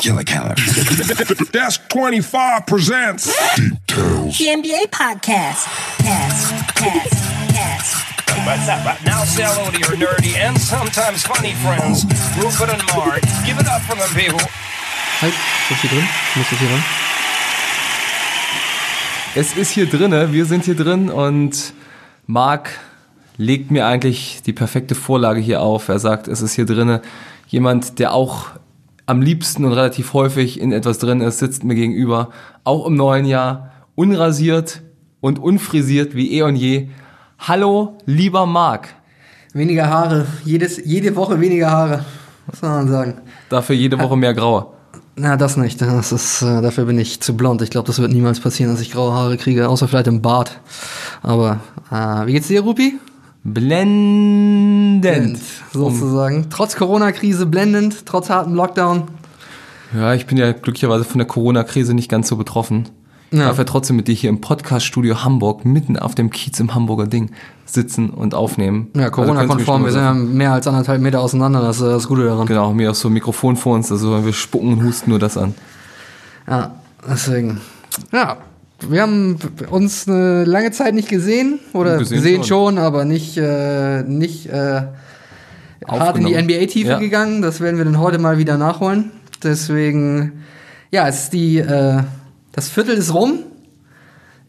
Killer Keller. Desk 25 presents Details. The NBA podcast. Cast, cast, cast. What's up? Now say hello to your nerdy and sometimes funny friends, Rupert and Mark. Give it up for them, people. Halt, ist das hier drin? Muss das hier ran? Es ist hier drinne, wir sind hier drin und Marc legt mir eigentlich die perfekte Vorlage hier auf. Er sagt, es ist hier drinne jemand, der auch am liebsten und relativ häufig in etwas drin ist, sitzt mir gegenüber, auch im neuen Jahr, unrasiert und unfrisiert wie eh und je. Hallo, lieber Marc. Weniger Haare. Jedes, jede Woche weniger Haare. Was soll man sagen? Dafür jede Woche mehr graue. Na, das nicht. Das ist, äh, dafür bin ich zu blond. Ich glaube, das wird niemals passieren, dass ich graue Haare kriege, außer vielleicht im Bart. Aber äh, wie geht's dir, Rupi? Blendend. sozusagen. Trotz Corona-Krise blendend, trotz hartem Lockdown. Ja, ich bin ja glücklicherweise von der Corona-Krise nicht ganz so betroffen. Ich Ja. darf ja trotzdem mit dir hier im Podcast-Studio Hamburg mitten auf dem Kiez im Hamburger Ding sitzen und aufnehmen. Ja, Also Corona-konform. Wir schon sind ja mehr als anderthalb Meter auseinander. Das ist äh, das Gute daran. Genau, mir auch so ein Mikrofon vor uns, also wir spucken und husten nur das an. Ja, deswegen. Ja, wir haben uns eine lange Zeit nicht gesehen. Oder Gesehen gesehen, schon. schon. aber nicht, äh, nicht äh, hart in die. NBA-Tiefe Ja. gegangen. Das werden wir dann heute mal wieder nachholen. Deswegen, ja, es ist die, äh, das Viertel ist rum.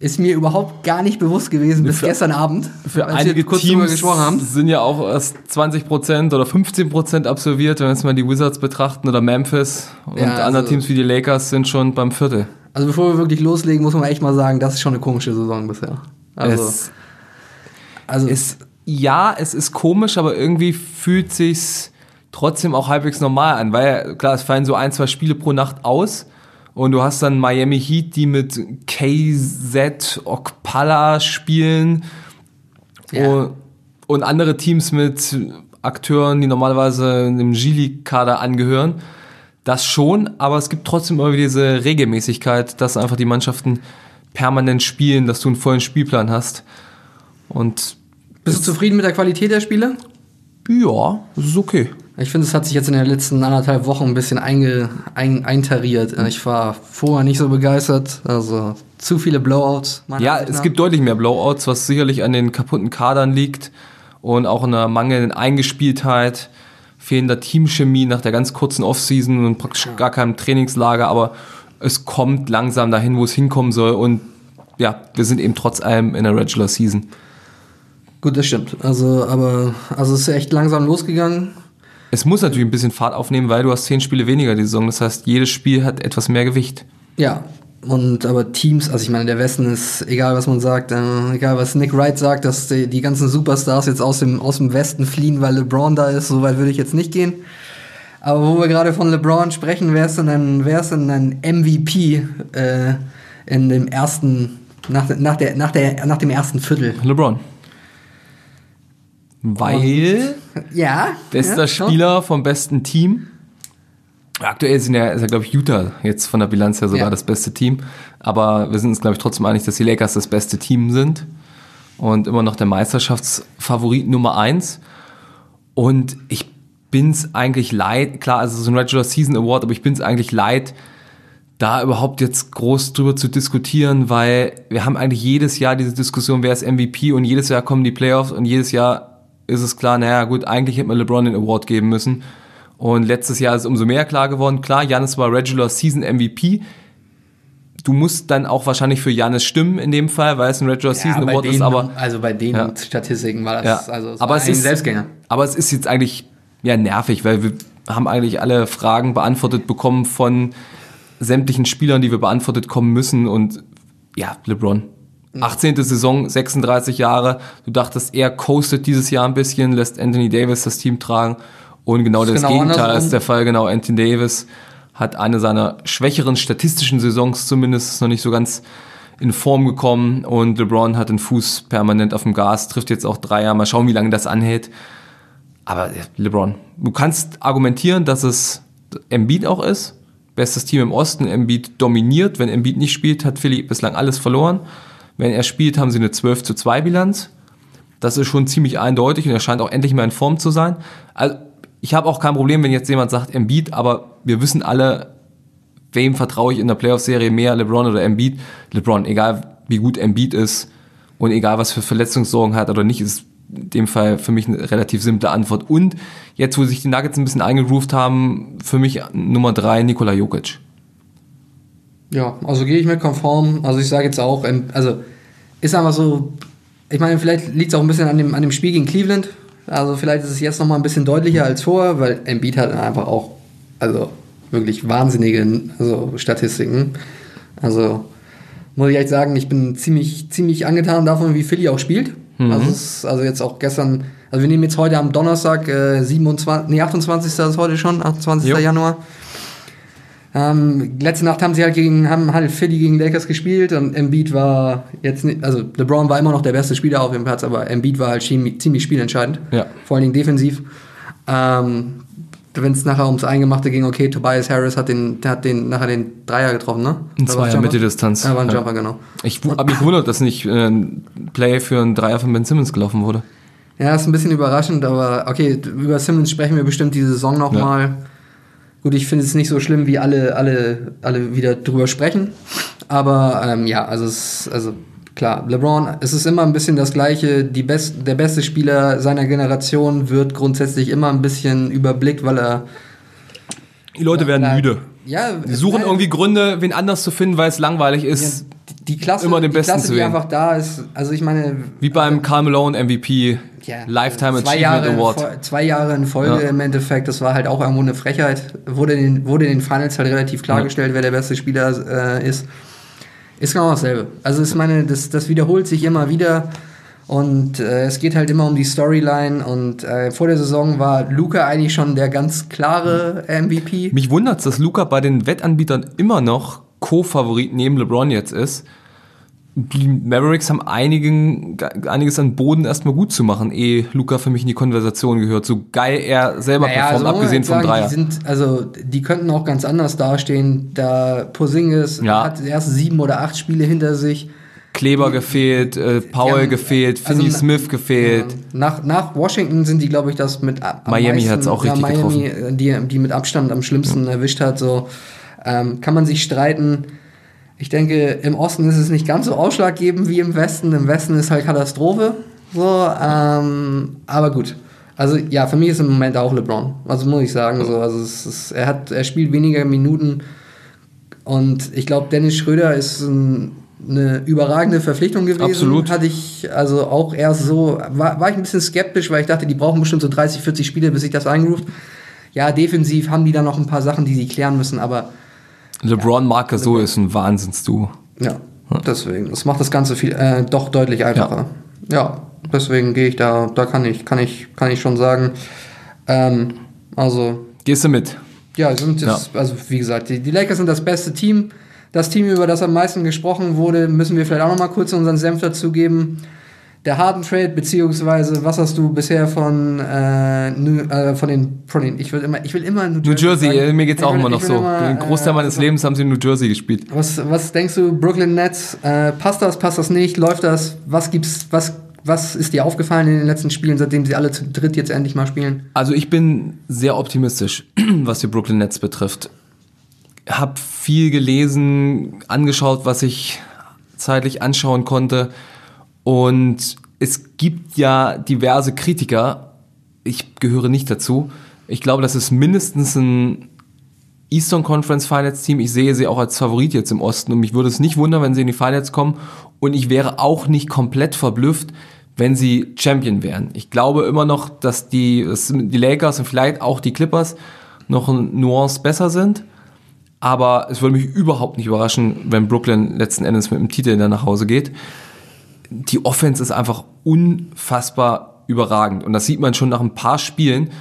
Ist mir überhaupt gar nicht bewusst gewesen bis Für- gestern Abend. Für einige Teams gesprochen haben. sind ja auch erst 20% oder 15% absolviert, wenn wir jetzt mal die Wizards betrachten oder Memphis. Und Ja, also- andere Teams wie die Lakers sind schon beim Viertel. Also bevor wir wirklich loslegen, muss man echt mal sagen, das ist schon eine komische Saison bisher. Also, es, also es, ja, es ist komisch, aber irgendwie fühlt sich's trotzdem auch halbwegs normal an, weil klar, es fallen so ein, zwei Spiele pro Nacht aus und du hast dann Miami Heat, die mit KZ Okpala spielen Ja. und, und andere Teams mit Akteuren, die normalerweise einem G-League-Kader angehören. Das schon, aber es gibt trotzdem immer wieder diese Regelmäßigkeit, dass einfach die Mannschaften permanent spielen, dass du einen vollen Spielplan hast. Und bist du zufrieden mit der Qualität der Spiele? ja, das ist okay. Ich finde, es hat sich jetzt in den letzten anderthalb Wochen ein bisschen einge, ein, eintariert. Ich war vorher nicht so begeistert. Also zu viele Blowouts. Ja, es gibt deutlich mehr Blowouts, was sicherlich an den kaputten Kadern liegt und auch an der mangelnden Eingespieltheit, fehlender Teamchemie nach der ganz kurzen Offseason und praktisch gar keinem Trainingslager, aber es kommt langsam dahin, wo es hinkommen soll und ja, wir sind eben trotz allem in der Regular Season. Gut, das stimmt. Also, aber also es ist echt langsam losgegangen. Es muss natürlich ein bisschen Fahrt aufnehmen, weil du hast zehn Spiele weniger die Saison. Das heißt, jedes Spiel hat etwas mehr Gewicht. Ja. Und aber Teams, also ich meine, der Westen ist, egal was man sagt, äh, egal was Nick Wright sagt, dass die, die ganzen Superstars jetzt aus dem, aus dem Westen fliehen, weil LeBron da ist, so weit würde ich jetzt nicht gehen. Aber wo wir gerade von LeBron sprechen, wer ist denn ein, wer ist denn ein MVP äh, in dem ersten, nach, nach, der, nach, der, nach dem ersten Viertel? LeBron. Weil Ja. bester ja. Spieler vom besten Team. Aktuell sind ja, ist ja, glaube ich, Utah jetzt von der Bilanz her sogar Ja. das beste Team. Aber wir sind uns, glaube ich, trotzdem einig, dass die Lakers das beste Team sind. Und immer noch der Meisterschaftsfavorit Nummer eins. Und ich bin's eigentlich leid, klar, also so ein Regular Season Award, aber ich bin's eigentlich leid, da überhaupt jetzt groß drüber zu diskutieren, weil wir haben eigentlich jedes Jahr diese Diskussion, wer ist MVP und jedes Jahr kommen die Playoffs und jedes Jahr ist es klar, naja gut, eigentlich hätte man LeBron den Award geben müssen. Und letztes Jahr ist es umso mehr klar geworden. Klar, Janis war Regular Season MVP. Du musst dann auch wahrscheinlich für Janis stimmen in dem Fall, weil es ein Regular Season bei Award den, ist, aber also bei den Ja. Statistiken war das, ja. also es aber es ein ist Selbstgänger. Aber es ist jetzt eigentlich ja nervig, weil wir haben eigentlich alle Fragen beantwortet bekommen von sämtlichen Spielern, die wir beantwortet kommen müssen und ja, LeBron. 18. Saison, 36 Jahre. Du dachtest, er coastet dieses Jahr ein bisschen, lässt Anthony Davis das Team tragen. Und genau Ist das genau Gegenteil andersrum. ist der Fall. Genau, Anthony Davis hat eine seiner schwächeren statistischen Saisons zumindest, noch nicht so ganz in Form gekommen. Und LeBron hat den Fuß permanent auf dem Gas, trifft jetzt auch Dreier. Mal schauen, wie lange das anhält. Aber ja, LeBron, du kannst argumentieren, dass es Embiid auch ist. Bestes Team im Osten, Embiid dominiert. Wenn Embiid nicht spielt, hat Philly bislang alles verloren. Wenn er spielt, haben sie eine 12 zu 2 Bilanz. Das ist schon ziemlich eindeutig und er scheint auch endlich mal in Form zu sein. Also ich habe auch kein Problem, wenn jetzt jemand sagt Embiid, aber wir wissen alle, wem vertraue ich in der Playoff-Serie mehr, LeBron oder Embiid? LeBron, egal wie gut Embiid ist und egal was für Verletzungssorgen hat oder nicht, ist in dem Fall für mich eine relativ simple Antwort. Und jetzt, wo sich die Nuggets ein bisschen eingegroovt haben, für mich Nummer drei Nikola Jokic. Ja, also gehe ich mit konform. Also ich sage jetzt auch, ähm, also ist einfach so, ich meine, vielleicht liegt es auch ein bisschen an dem, an dem Spiel gegen Cleveland. Also vielleicht ist es jetzt nochmal ein bisschen deutlicher als vorher, weil Embiid hat einfach auch, also wirklich wahnsinnige also Statistiken. Also muss ich echt sagen, ich bin ziemlich, ziemlich angetan davon, wie Philly auch spielt. Also, es ist, also jetzt auch gestern, also wir nehmen jetzt heute am Donnerstag, äh, 27, nee, 28. ist heute schon, 28. Jo. Januar. Ähm, letzte Nacht haben sie halt gegen, haben halt Philly gegen Lakers gespielt und Embiid war jetzt nicht, also LeBron war immer noch der beste Spieler auf dem Platz, aber Embiid war halt ziemlich, ziemlich spielentscheidend. Ja. Vor allen Dingen defensiv. Ähm, wenn es nachher ums Eingemachte ging, okay, Tobias Harris hat den, hat den, nachher den Dreier getroffen, ne? Ein Zweier? Mitteldistanz. Ja, war ein Ja. Jumper, genau. Ich habe mich gewundert, dass nicht äh, ein Play für einen Dreier von Ben Simmons gelaufen wurde. Ja, ist ein bisschen überraschend, aber okay, über Simmons sprechen wir bestimmt diese Saison nochmal. Gut, ich finde es nicht so schlimm, wie alle, alle, alle wieder drüber sprechen. Aber ähm, ja, also, es, also klar, LeBron, es ist immer ein bisschen das Gleiche. Die best, der beste Spieler seiner Generation wird grundsätzlich immer ein bisschen überblickt, weil er. Die Leute werden Na, müde. Ja, Sie suchen irgendwie Gründe, wen anders zu finden, weil es langweilig ist. Die, Klasse, immer den die Besten Klasse, zu die wählen. einfach da ist. Also ich meine, Wie beim Karl Malone MVP Ja, Lifetime zwei Achievement Jahre, Award. Zwei Jahre in Folge Ja. im Endeffekt, das war halt auch irgendwo eine Frechheit. Wurde in, den- wurde in den Finals halt relativ klargestellt, wer der beste Spieler äh, ist. Ist genau dasselbe. Also ich meine, das, das wiederholt sich immer wieder und äh, es geht halt immer um die Storyline und äh, vor der Saison war Luca eigentlich schon der ganz klare MVP. Mich wundert dass Luca bei den Wettanbietern immer noch Co-Favorit neben LeBron jetzt ist. Die Mavericks haben einigen, einiges an Boden erstmal gut zu machen, ehe Luca für mich in die Konversation gehört. So geil er selber performt, also abgesehen halt vom sagen, Dreier. Die, sind, also, die könnten auch ganz anders dastehen. Da Porzingis Ja. hat erst sieben oder acht Spiele hinter sich. Kleber gefehlt, äh, Powell haben- gefehlt, also Finney na- Smith gefehlt. Ja. Nach, nach Washington sind die, glaube ich, das mit Miami meisten- hat's auch richtig Miami, äh, die, die mit Abstand am schlimmsten erwischt hat. So ähm, kann man sich streiten. Ich denke, im Osten ist es nicht ganz so ausschlaggebend wie im Westen. Im Westen ist halt Katastrophe. So, ähm, aber gut. Also ja, für mich ist im Moment auch LeBron. Also muss ich sagen. So, also ist, er hat, er spielt weniger Minuten und ich glaube, Dennis Schröder ist ein, eine überragende Verpflichtung gewesen. Absolut. Hatte ich also auch erst so, war, war ich ein bisschen skeptisch, weil ich dachte, die brauchen bestimmt so 30, 40 Spiele, bis sich das eingroovt. Ja, defensiv haben die da noch ein paar Sachen, die sie klären müssen, aber LeBron Marc Gasol ist ein Wahnsinns-Du. ja, deswegen. Das macht das Ganze viel, äh, doch deutlich einfacher. Ja, deswegen gehe ich da, da kann ich, kann ich, kann ich schon sagen. Ähm, also, Gehst du mit? Ja, sind jetzt, also wie gesagt, die, die Lakers sind das beste Team. Das Team, über das am meisten gesprochen wurde, müssen wir vielleicht auch noch mal kurz unseren Senf dazugeben. Der Harden Trade, beziehungsweise was hast du bisher von, äh, New, äh, von den, von den, ich will immer, ich will immer New Jersey, sagen. äh, mir geht's Ich auch will- immer noch so. immer, Den Großteil äh, meines Lebens haben sie in New Jersey gespielt. Was, was denkst du, Brooklyn Nets, äh, passt das, passt das nicht, läuft das? Was gibt's, was, was ist dir aufgefallen in den letzten Spielen, seitdem sie alle zu dritt jetzt endlich mal spielen? Also ich bin sehr optimistisch, was die Brooklyn Nets betrifft. Hab viel gelesen, angeschaut, was ich zeitlich anschauen konnte. Und es gibt ja diverse Kritiker. Ich gehöre nicht dazu. Ich glaube, das ist mindestens ein Eastern Conference Finals Team. Ich sehe sie auch als Favorit jetzt im Osten und mich würde es nicht wundern, wenn sie in die Finals kommen. Und ich wäre auch nicht komplett verblüfft, wenn sie Champion wären. Ich glaube immer noch, dass die, dass die Lakers und vielleicht auch die Clippers noch ein Nuance besser sind. Aber es würde mich überhaupt nicht überraschen, wenn Brooklyn letzten Endes mit dem Titel dann nach Hause geht. Die Offense ist einfach unfassbar überragend. Und das sieht man schon nach ein paar Spielen.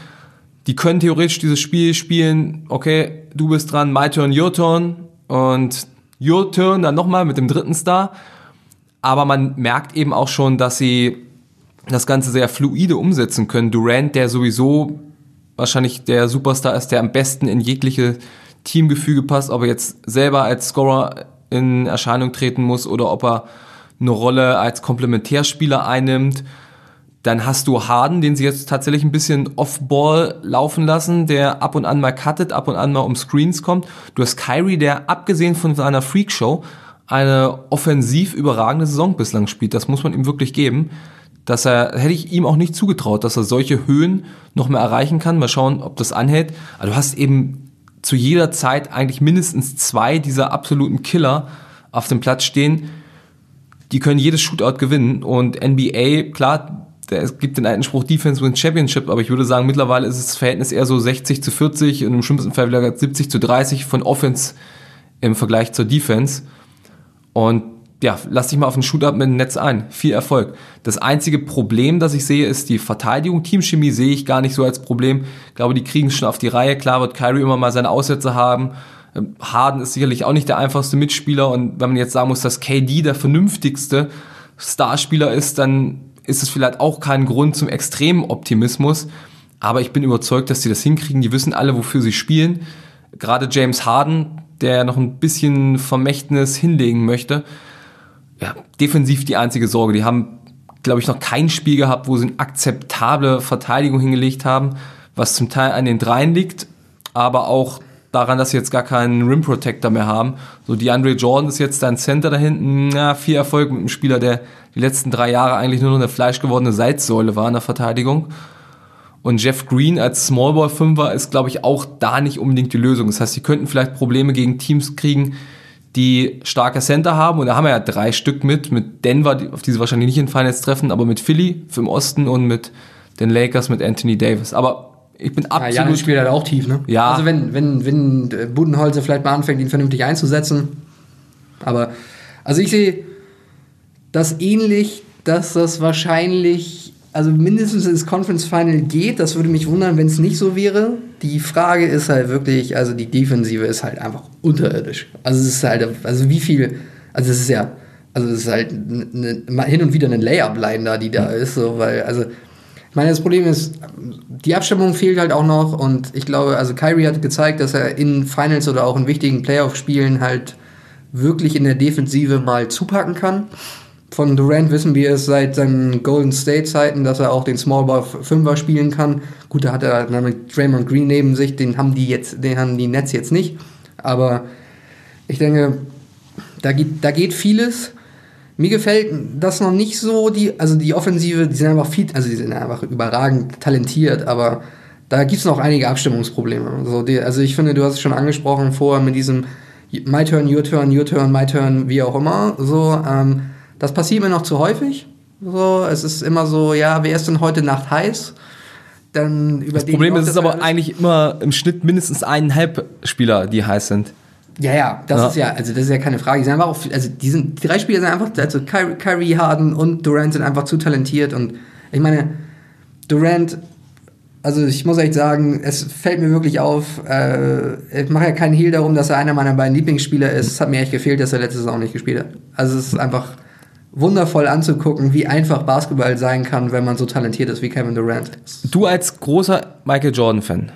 Die können theoretisch dieses Spiel spielen, okay, du bist dran, my turn, your turn. Und your turn dann nochmal mit dem dritten Star. Aber man merkt eben auch schon, dass sie das Ganze sehr fluide umsetzen können. Durant, der sowieso wahrscheinlich der Superstar ist, der am besten in jegliche Teamgefüge passt, ob er jetzt selber als Scorer in Erscheinung treten muss oder ob er eine Rolle als Komplementärspieler einnimmt. Dann hast du Harden, den sie jetzt tatsächlich ein bisschen off-ball laufen lassen, der ab und an mal cuttet, ab und an mal um Screens kommt. Du hast Kyrie, der abgesehen von seiner Freakshow eine offensiv überragende Saison bislang spielt. Das muss man ihm wirklich geben. Dass er, hätte ich ihm auch nicht zugetraut, dass er solche Höhen noch mehr erreichen kann. Mal schauen, ob das anhält. Aber du hast eben zu jeder Zeit eigentlich mindestens zwei dieser absoluten Killer auf dem Platz stehen. Die können jedes Shootout gewinnen. Und NBA, klar, es gibt den alten Spruch Defense wins Championship, aber ich würde sagen, mittlerweile ist das Verhältnis eher so 60 zu 40 und im schlimmsten Fall wieder 70 zu 30 von Offense im Vergleich zur Defense. Und ja, lass dich mal auf den Shootout mit dem Netz ein. Viel Erfolg. Das einzige Problem, das ich sehe, ist die Verteidigung. Teamchemie sehe ich gar nicht so als Problem. Ich glaube, die kriegen es schon auf die Reihe. Klar wird Kyrie immer mal seine Aussätze haben. Ähm, Harden ist sicherlich auch nicht der einfachste Mitspieler. Und wenn man jetzt sagen muss, dass KD der vernünftigste Starspieler ist, dann ist es vielleicht auch kein Grund zum extremen Optimismus. Aber ich bin überzeugt, dass sie das hinkriegen. Die wissen alle, wofür sie spielen. Gerade James Harden, der noch ein bisschen Vermächtnis hinlegen möchte. Ja, defensiv die einzige Sorge. Die haben, glaube ich, noch kein Spiel gehabt, wo sie eine akzeptable Verteidigung hingelegt haben, was zum Teil an den Dreien liegt, aber auch daran, dass sie jetzt gar keinen Rim Protector mehr haben. So DeAndre Jordan ist jetzt dein Center da hinten. Ja, viel Erfolg mit einem Spieler, der die letzten drei Jahre eigentlich nur noch eine fleischgewordene Salzsäule war in der Verteidigung. Und Jeff Green als Smallball Fünfer ist, glaube ich, auch da nicht unbedingt die Lösung. Das heißt, sie könnten vielleicht Probleme gegen Teams kriegen, die starke Center haben. Und da haben wir ja drei Stück mit. Mit Denver, auf die sie wahrscheinlich nicht in Finals treffen, aber mit Philly im Osten und mit den Lakers mit Anthony Davis. Aber ich bin Ja, absolut. Janis spielt halt auch tief, ne? Ja. Also wenn, wenn, wenn Budenholzer vielleicht mal anfängt, ihn vernünftig einzusetzen. Aber, also ich sehe das ähnlich, dass das wahrscheinlich, also mindestens ins Conference Final geht. Das würde mich wundern, wenn es nicht so wäre. Die Frage ist halt wirklich, also die Defensive ist halt einfach unterirdisch. Also es ist halt, also wie viel, also es ist ja, also es ist halt ne, hin und wieder eine Layup-Line da, die da ist, so, weil, also ich meine, das Problem ist, die Abstimmung fehlt halt auch noch und ich glaube, also Kyrie hat gezeigt, dass er in Finals oder auch in wichtigen Playoff-Spielen halt wirklich in der Defensive mal zupacken kann. Von Durant wissen wir es seit seinen Golden State-Zeiten, dass er auch den Small Ball Fünfer spielen kann. Gut, da hat er mit Draymond Green neben sich, den haben die jetzt, den haben die Nets jetzt nicht. Aber ich denke, da geht, da geht vieles. Mir gefällt das noch nicht so, die, also die Offensive, die sind einfach viel, also die sind einfach überragend talentiert, aber da gibt es noch einige Abstimmungsprobleme. So, die, also ich finde, du hast es schon angesprochen vorher mit diesem My Turn, Your Turn, Your Turn, My Turn, wie auch immer. So, ähm, das passiert mir noch zu häufig. So, es ist immer so, ja, wer ist denn heute Nacht heiß? Dann über Das Problem ist, es ist aber eigentlich immer im Schnitt mindestens eineinhalb Spieler, die heiß sind. Ja, ja, das Ja. ist ja, also das ist ja keine Frage. Die sind einfach auch, also die sind, die drei Spieler sind einfach, also Kyrie, Kyrie Harden und Durant sind einfach zu talentiert und ich meine, Durant, also ich muss echt sagen, es fällt mir wirklich auf, äh, ich mache ja keinen Hehl darum, dass er einer meiner beiden Lieblingsspieler ist. Es hat mir echt gefehlt, dass er letztes Jahr auch nicht gespielt hat. Also es ist einfach wundervoll anzugucken, wie einfach Basketball sein kann, wenn man so talentiert ist wie Kevin Durant. Du als großer Michael Jordan-Fan,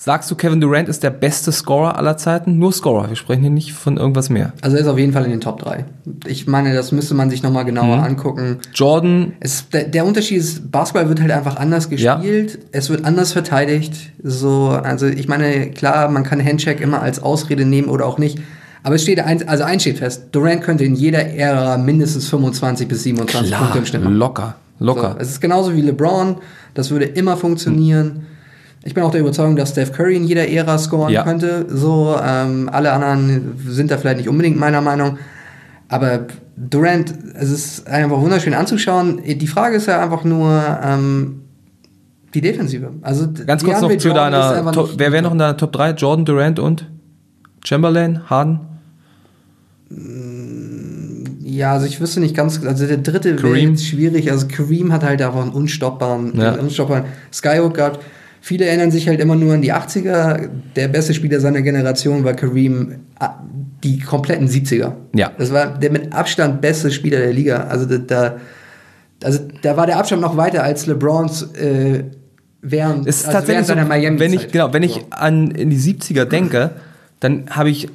sagst du, Kevin Durant ist der beste Scorer aller Zeiten? Nur Scorer, wir sprechen hier nicht von irgendwas mehr. Also er ist auf jeden Fall in den Top 3. Ich meine, das müsste man sich nochmal genauer angucken. Jordan, Es, der, der Unterschied ist, Basketball wird halt einfach anders Ja. gespielt. Es wird anders verteidigt. So, also ich meine, klar, man kann Handcheck immer als Ausrede nehmen oder auch nicht. Aber es steht ein, also eins steht fest: Durant könnte in jeder Ära mindestens 25 bis 27 klar, Punkte im Schnitt machen. locker, locker. So, es ist genauso wie LeBron. Das würde immer funktionieren. Ich bin auch der Überzeugung, dass Steph Curry in jeder Ära scoren Ja. könnte. So, ähm, alle anderen sind da vielleicht nicht unbedingt meiner Meinung. Aber Durant, es ist einfach wunderschön anzuschauen. Die Frage ist ja einfach nur ähm, die Defensive. Also Ganz kurz noch zu deiner, Top, wer wäre noch in deiner Top 3? Jordan, Durant und Chamberlain, Harden? Ja, also ich wüsste nicht ganz, also der dritte wäre Kareem. jetzt schwierig. Also Kareem hat halt einfach einen unstoppbaren, Ja. einen unstoppbaren Skyhook gehabt. Viele erinnern sich halt immer nur an die 80er. Der beste Spieler seiner Generation war Kareem, ah, die kompletten 70er. Ja. Das war der mit Abstand beste Spieler der Liga. Also da, also da war der Abstand noch weiter als LeBrons äh, während, Es ist also tatsächlich während so, seiner Miami. wenn ich, genau, wenn ich So. an in die 70er denke, dann habe ich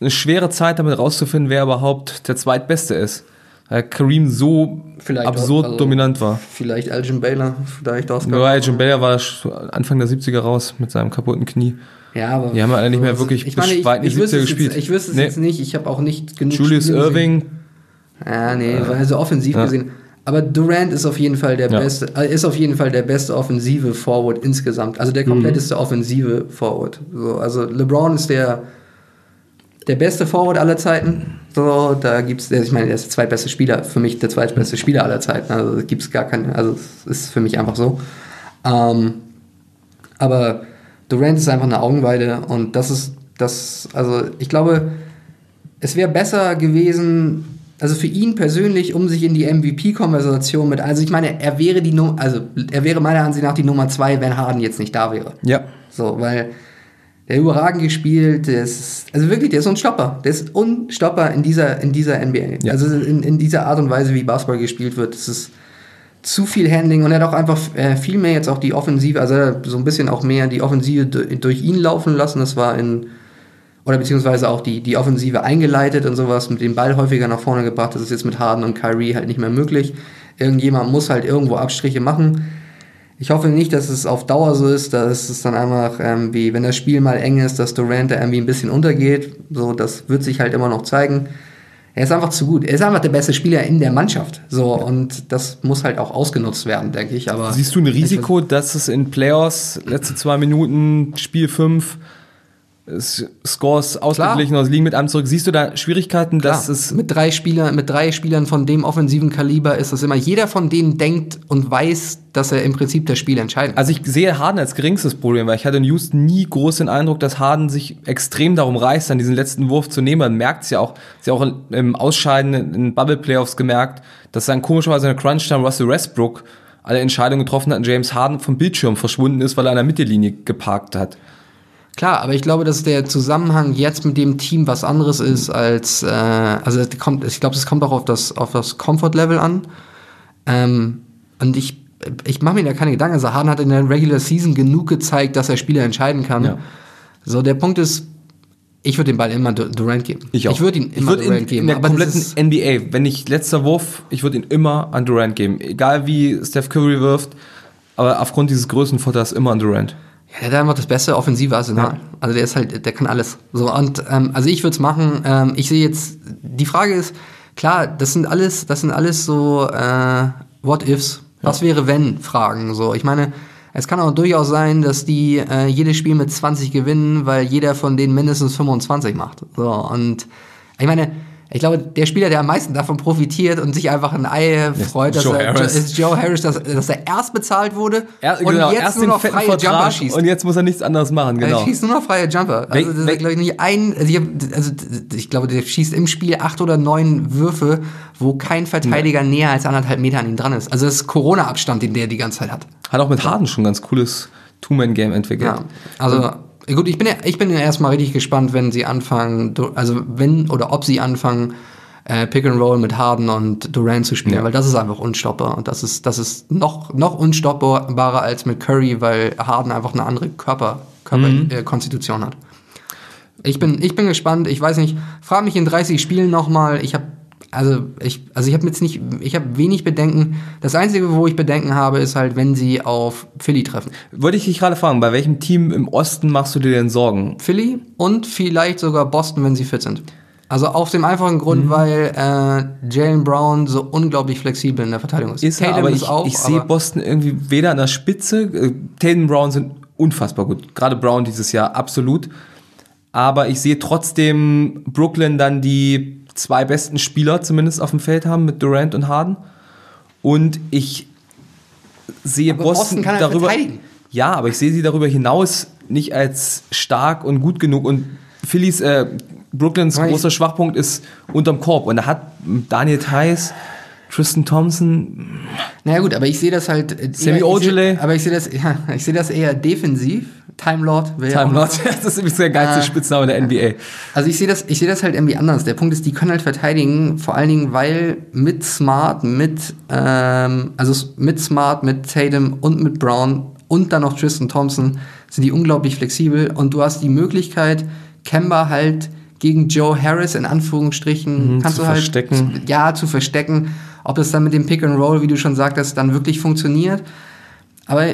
eine schwere Zeit damit rauszufinden, wer überhaupt der zweitbeste ist. Weil Kareem so Vielleicht absurd auch, also- dominant war. Vielleicht Elgin Baylor, vielleicht Oscar. Nur Elgin Baylor war Anfang der 70er raus mit seinem kaputten Knie. Ja, aber Die haben ja alle nicht mehr wirklich ich meine, bis ich, weit in die ich wüsste 70er es gespielt. Jetzt, ich wüsste es Nee. jetzt nicht. Ich habe auch nicht genug Julius Spiele gesehen. Irving, Ja, nee, also offensiv Ja. gesehen. Aber Durant ist auf jeden Fall der Ja. beste, äh, ist auf jeden Fall der beste offensive Forward insgesamt. Also Mhm. der kompletteste offensive Forward. So, also LeBron ist der der beste Forward aller Zeiten. So, da gibt's, ich meine, der ist der zweitbeste Spieler, für mich der zweitbeste Spieler aller Zeiten. Also da gibt's gar keinen, also es ist für mich einfach so. Ähm, aber Durant ist einfach eine Augenweide und das ist das, also ich glaube, es wäre besser gewesen, also für ihn persönlich, um sich in die MVP-Konversation mit, also ich meine, er wäre die Nummer, also er wäre meiner Ansicht nach die Nummer zwei, wenn Harden jetzt nicht da wäre. ja. So, weil der überragend gespielt, der ist, also wirklich, der ist unstoppbar. Der ist unstoppbar in dieser, in dieser NBA. Ja. Also in, in dieser Art und Weise, wie Basketball gespielt wird, das ist zu viel Handling und er hat auch einfach äh, viel mehr jetzt auch die Offensive, also hat so ein bisschen auch mehr die Offensive durch, durch ihn laufen lassen. Das war in, oder beziehungsweise auch die, die Offensive eingeleitet und sowas, mit dem Ball häufiger nach vorne gebracht. Das ist jetzt mit Harden und Kyrie halt nicht mehr möglich. Irgendjemand muss halt irgendwo Abstriche machen. Ich hoffe nicht, dass es auf Dauer so ist, dass es dann einfach ähm, wie, wenn das Spiel mal eng ist, dass Durant da irgendwie ein bisschen untergeht. So, das wird sich halt immer noch zeigen. Er ist einfach zu gut. Er ist einfach der beste Spieler in der Mannschaft. So, und das muss halt auch ausgenutzt werden, denke ich. Aber Siehst du ein Risiko, dass es in Playoffs, letzte zwei Minuten, Spiel 5, Scores ausgeglichen oder liegen mit einem zurück. Siehst du da Schwierigkeiten, dass Klar, es mit drei Spielern, mit drei Spielern von dem offensiven Kaliber ist das immer. Jeder von denen denkt und weiß, dass er im Prinzip das Spiel entscheiden kann. Also ich sehe Harden als geringstes Problem, weil ich hatte in Houston nie groß den Eindruck, dass Harden sich extrem darum reißt, dann diesen letzten Wurf zu nehmen. Man merkt es ja auch, ist ja auch im Ausscheiden in Bubble Playoffs gemerkt, dass dann komischerweise in der Crunch Time Russell Westbrook alle Entscheidungen getroffen hat und James Harden vom Bildschirm verschwunden ist, weil er an der Mittellinie geparkt hat. Klar, aber ich glaube, dass der Zusammenhang jetzt mit dem Team was anderes ist als, äh, also kommt, ich glaube, es kommt auch auf das, auf das Comfort-Level an. Ähm, und ich, ich mache mir da keine Gedanken. Also Harden hat in der Regular Season genug gezeigt, dass er Spiele entscheiden kann. Ja. So, der Punkt ist, ich würde den Ball immer Dur- Durant geben. Ich auch. Ich würde ihn immer würd Durant in, geben. In der kompletten NBA, wenn nicht letzter Wurf, ich würde ihn immer an Durant geben. Egal wie Steph Curry wirft, aber aufgrund dieses Größenvorteils immer an Durant. Ja, der hat einfach das beste offensive Arsenal. Also der ist halt, der kann alles. So und ähm, also ich würde es machen. Ähm, ich sehe jetzt. Die Frage ist klar, das sind alles, das sind alles so äh, What ifs. Was wäre wenn Fragen. So, ich meine, es kann auch durchaus sein, dass die äh, jedes Spiel mit 20 gewinnen, weil jeder von denen mindestens 25 macht. So und ich meine. Ich glaube, der Spieler, der am meisten davon profitiert und sich einfach ein Ei freut, dass Joe er, Harris. ist Joe Harris, dass, dass er erst bezahlt wurde Er, und genau, jetzt nur noch freie Jumper Vertrag schießt. und jetzt muss er nichts anderes machen, Er genau. schießt nur noch freie Jumper. Also, das ist, glaube ich, nicht ein. Also ich, hab, also ich glaube, der schießt im Spiel acht oder neun Würfe, wo kein Verteidiger näher als anderthalb Meter an ihm dran ist. Also das ist Corona-Abstand, den der die ganze Zeit hat. Hat auch mit Harden schon ein ganz cooles Two-Man-Game entwickelt. Ja. Also gut, ich bin ja, ich bin ja erstmal richtig gespannt, wenn sie anfangen, also wenn oder ob sie anfangen, äh, Pick and Roll mit Harden und Durant zu spielen, Ja. weil das ist einfach unstoppbar und das ist das ist noch noch unstoppbarer als mit Curry, weil Harden einfach eine andere Körper Körperkonstitution äh, Konstitution hat. Ich bin ich bin gespannt. Ich weiß nicht. Frag mich in 30 Spielen noch mal. Ich habe also ich also ich habe jetzt nicht ich habe wenig Bedenken. Das einzige, wo ich Bedenken habe, ist halt, wenn sie auf Philly treffen. Wollte ich dich gerade fragen, bei welchem Team im Osten machst du dir denn Sorgen? Philly und vielleicht sogar Boston, wenn sie fit sind. Also auf dem einfachen Mhm. Grund, weil äh, Jalen Brown so unglaublich flexibel in der Verteidigung ist. Ist er, Tatum aber ich, ich sehe Boston irgendwie weder an der Spitze, äh, Tatum Brown sind unfassbar gut, gerade Brown dieses Jahr absolut, aber ich sehe trotzdem Brooklyn dann die zwei besten Spieler zumindest auf dem Feld haben mit Durant und Harden. Und ich sehe Aber Boston, Boston kann halt darüber ja, aber ich sehe sie darüber hinaus nicht als stark und gut genug. Und Phillies äh, Brooklyns großer Schwachpunkt ist unterm Korb. Und da hat Daniel Theiss Tristan Thompson, Naja gut, aber ich sehe das halt. äh, Sammy seh- Aber ich sehe das, ja, ich sehe das eher defensiv. Time Lord. wäre Time Lord, das ist übrigens der geilste Äh. Spitzname der NBA. Also ich sehe das, ich sehe das halt irgendwie anders. Der Punkt ist, die können halt verteidigen, vor allen Dingen, weil mit Smart, mit ähm, also mit Smart, mit Tatum und mit Brown und dann noch Tristan Thompson sind die unglaublich flexibel und du hast die Möglichkeit, Kemba halt gegen Joe Harris in Anführungsstrichen kannst Mhm, zu du halt verstecken. ja zu verstecken. Ob das dann mit dem Pick and Roll, wie du schon sagtest, dann wirklich funktioniert. Aber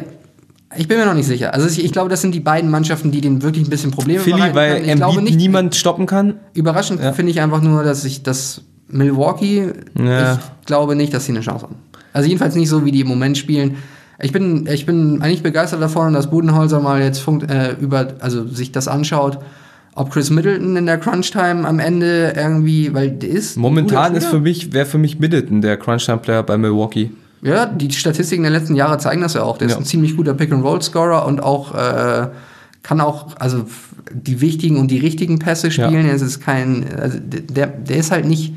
ich bin mir noch nicht sicher. Also ich, ich glaube, das sind die beiden Mannschaften, die den wirklich ein bisschen Probleme Philly, bereiten weil. Ich glaube nicht, niemand stoppen kann. Überraschend finde ich einfach nur, dass ich das Milwaukee, Ja. ich glaube nicht, dass sie eine Chance haben. Also jedenfalls nicht so, wie die im Moment spielen. Ich bin, ich bin eigentlich begeistert davon, dass Budenholzer mal jetzt funkt, äh, über, also sich das anschaut, ob Chris Middleton in der Crunch-Time am Ende irgendwie, weil der ist. Momentan ist für mich, wäre für mich Middleton der Crunch-Time-Player bei Milwaukee. Ja, die Statistiken der letzten Jahre zeigen das ja auch. Der Ja. ist ein ziemlich guter Pick-and-Roll-Scorer und auch äh, kann auch also die wichtigen und die richtigen Pässe spielen. Ja. Es ist kein, also der, der ist halt nicht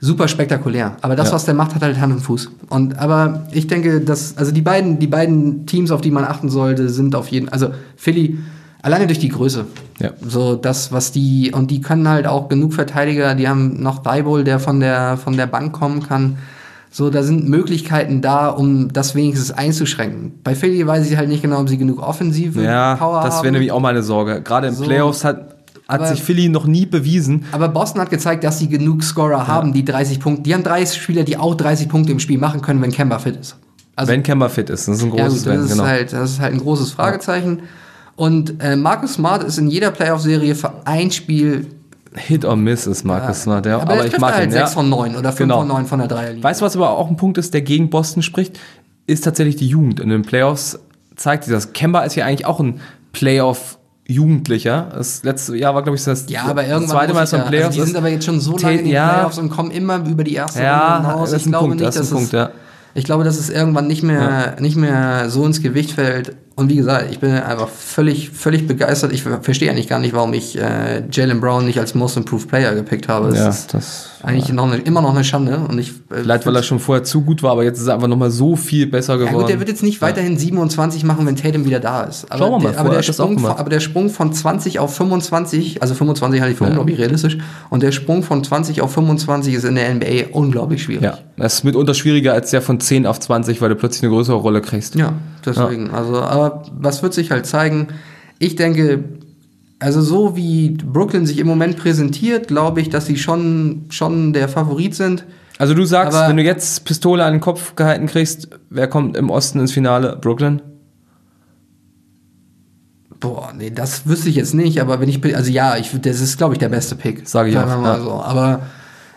super spektakulär. Aber das, Ja. was der macht, hat halt Hand und Fuß. Und aber ich denke, dass also die beiden, die beiden Teams, auf die man achten sollte, sind auf jeden, also Philly alleine durch die Größe. Ja. So das, was die und die können halt auch genug Verteidiger. Die haben noch Diebol, der von der von der Bank kommen kann. So, da sind Möglichkeiten da, um das wenigstens einzuschränken. Bei Philly weiß ich halt nicht genau, ob sie genug offensive Ja, Power das haben. wäre nämlich auch meine Sorge. Gerade im So. Playoffs hat, hat Aber- sich Philly noch nie bewiesen. Aber Boston hat gezeigt, dass sie genug Scorer haben, die 30 Punkte. Die haben 30 Spieler, die auch 30 Punkte im Spiel machen können, wenn Kemba fit ist. Also, wenn Kemba fit ist. Das ist ein ja, großes gut, das, Wenn, ist genau. halt, das ist halt ein großes Fragezeichen. Und äh, Marcus Smart ist in jeder Playoff-Serie für ein Spiel. Hit or Miss ist Marcus Smart, ja. Aber, Aber, er ich mag halt ihn. 6 Ja. von 9 oder 5 Genau. von 9 von der Dreierlinie. Weißt du, was aber auch ein Punkt ist, der gegen Boston spricht, ist tatsächlich die Jugend. In den Playoffs zeigt sich das. Kemba ist ja eigentlich auch ein Playoff-Jugendlicher. Das letzte Jahr war, glaube ich, das, Ja, aber irgendwann das zweite Mal so ein Playoffs. also die sind aber jetzt schon so lange in den Ja. Playoffs und kommen immer über die erste Ja, Runde hinaus. das ist ich ein glaube Punkt, nicht, das ist dass Punkt, ja. Ich glaube, dass es irgendwann nicht mehr, nicht mehr so ins Gewicht fällt. Und wie gesagt, ich bin einfach völlig, völlig begeistert. Ich verstehe eigentlich gar nicht, warum ich äh, Jalen Brown nicht als Most Improved Player gepickt habe. Das Ja, ist das eigentlich noch eine, immer noch eine Schande. Und ich, äh, Vielleicht, weil er schon vorher zu gut war, aber jetzt ist er einfach nochmal so viel besser ja geworden. gut, der wird jetzt nicht weiterhin 27 machen, wenn Tatum wieder da ist. Aber, Schauen wir mal, der, aber, der Sprung von, aber der Sprung von 20 auf 25, also 25 halte ich für unglaublich realistisch, und der Sprung von 20 auf 25 ist in der NBA unglaublich schwierig. ja, das ist mitunter schwieriger als der von 10 auf 20, weil du plötzlich eine größere Rolle kriegst. Ja, deswegen. Also, aber was wird sich halt zeigen? Ich denke, also so wie Brooklyn sich im Moment präsentiert, glaube ich, dass sie schon, schon der Favorit sind. Also du sagst, Aber- wenn du jetzt Pistole an den Kopf gehalten kriegst, wer kommt im Osten ins Finale? Brooklyn? Boah, nee, das wüsste ich jetzt nicht, aber wenn ich, also ja, ich, das ist, glaube ich, der beste Pick. Sag ich auch, ja. so. Aber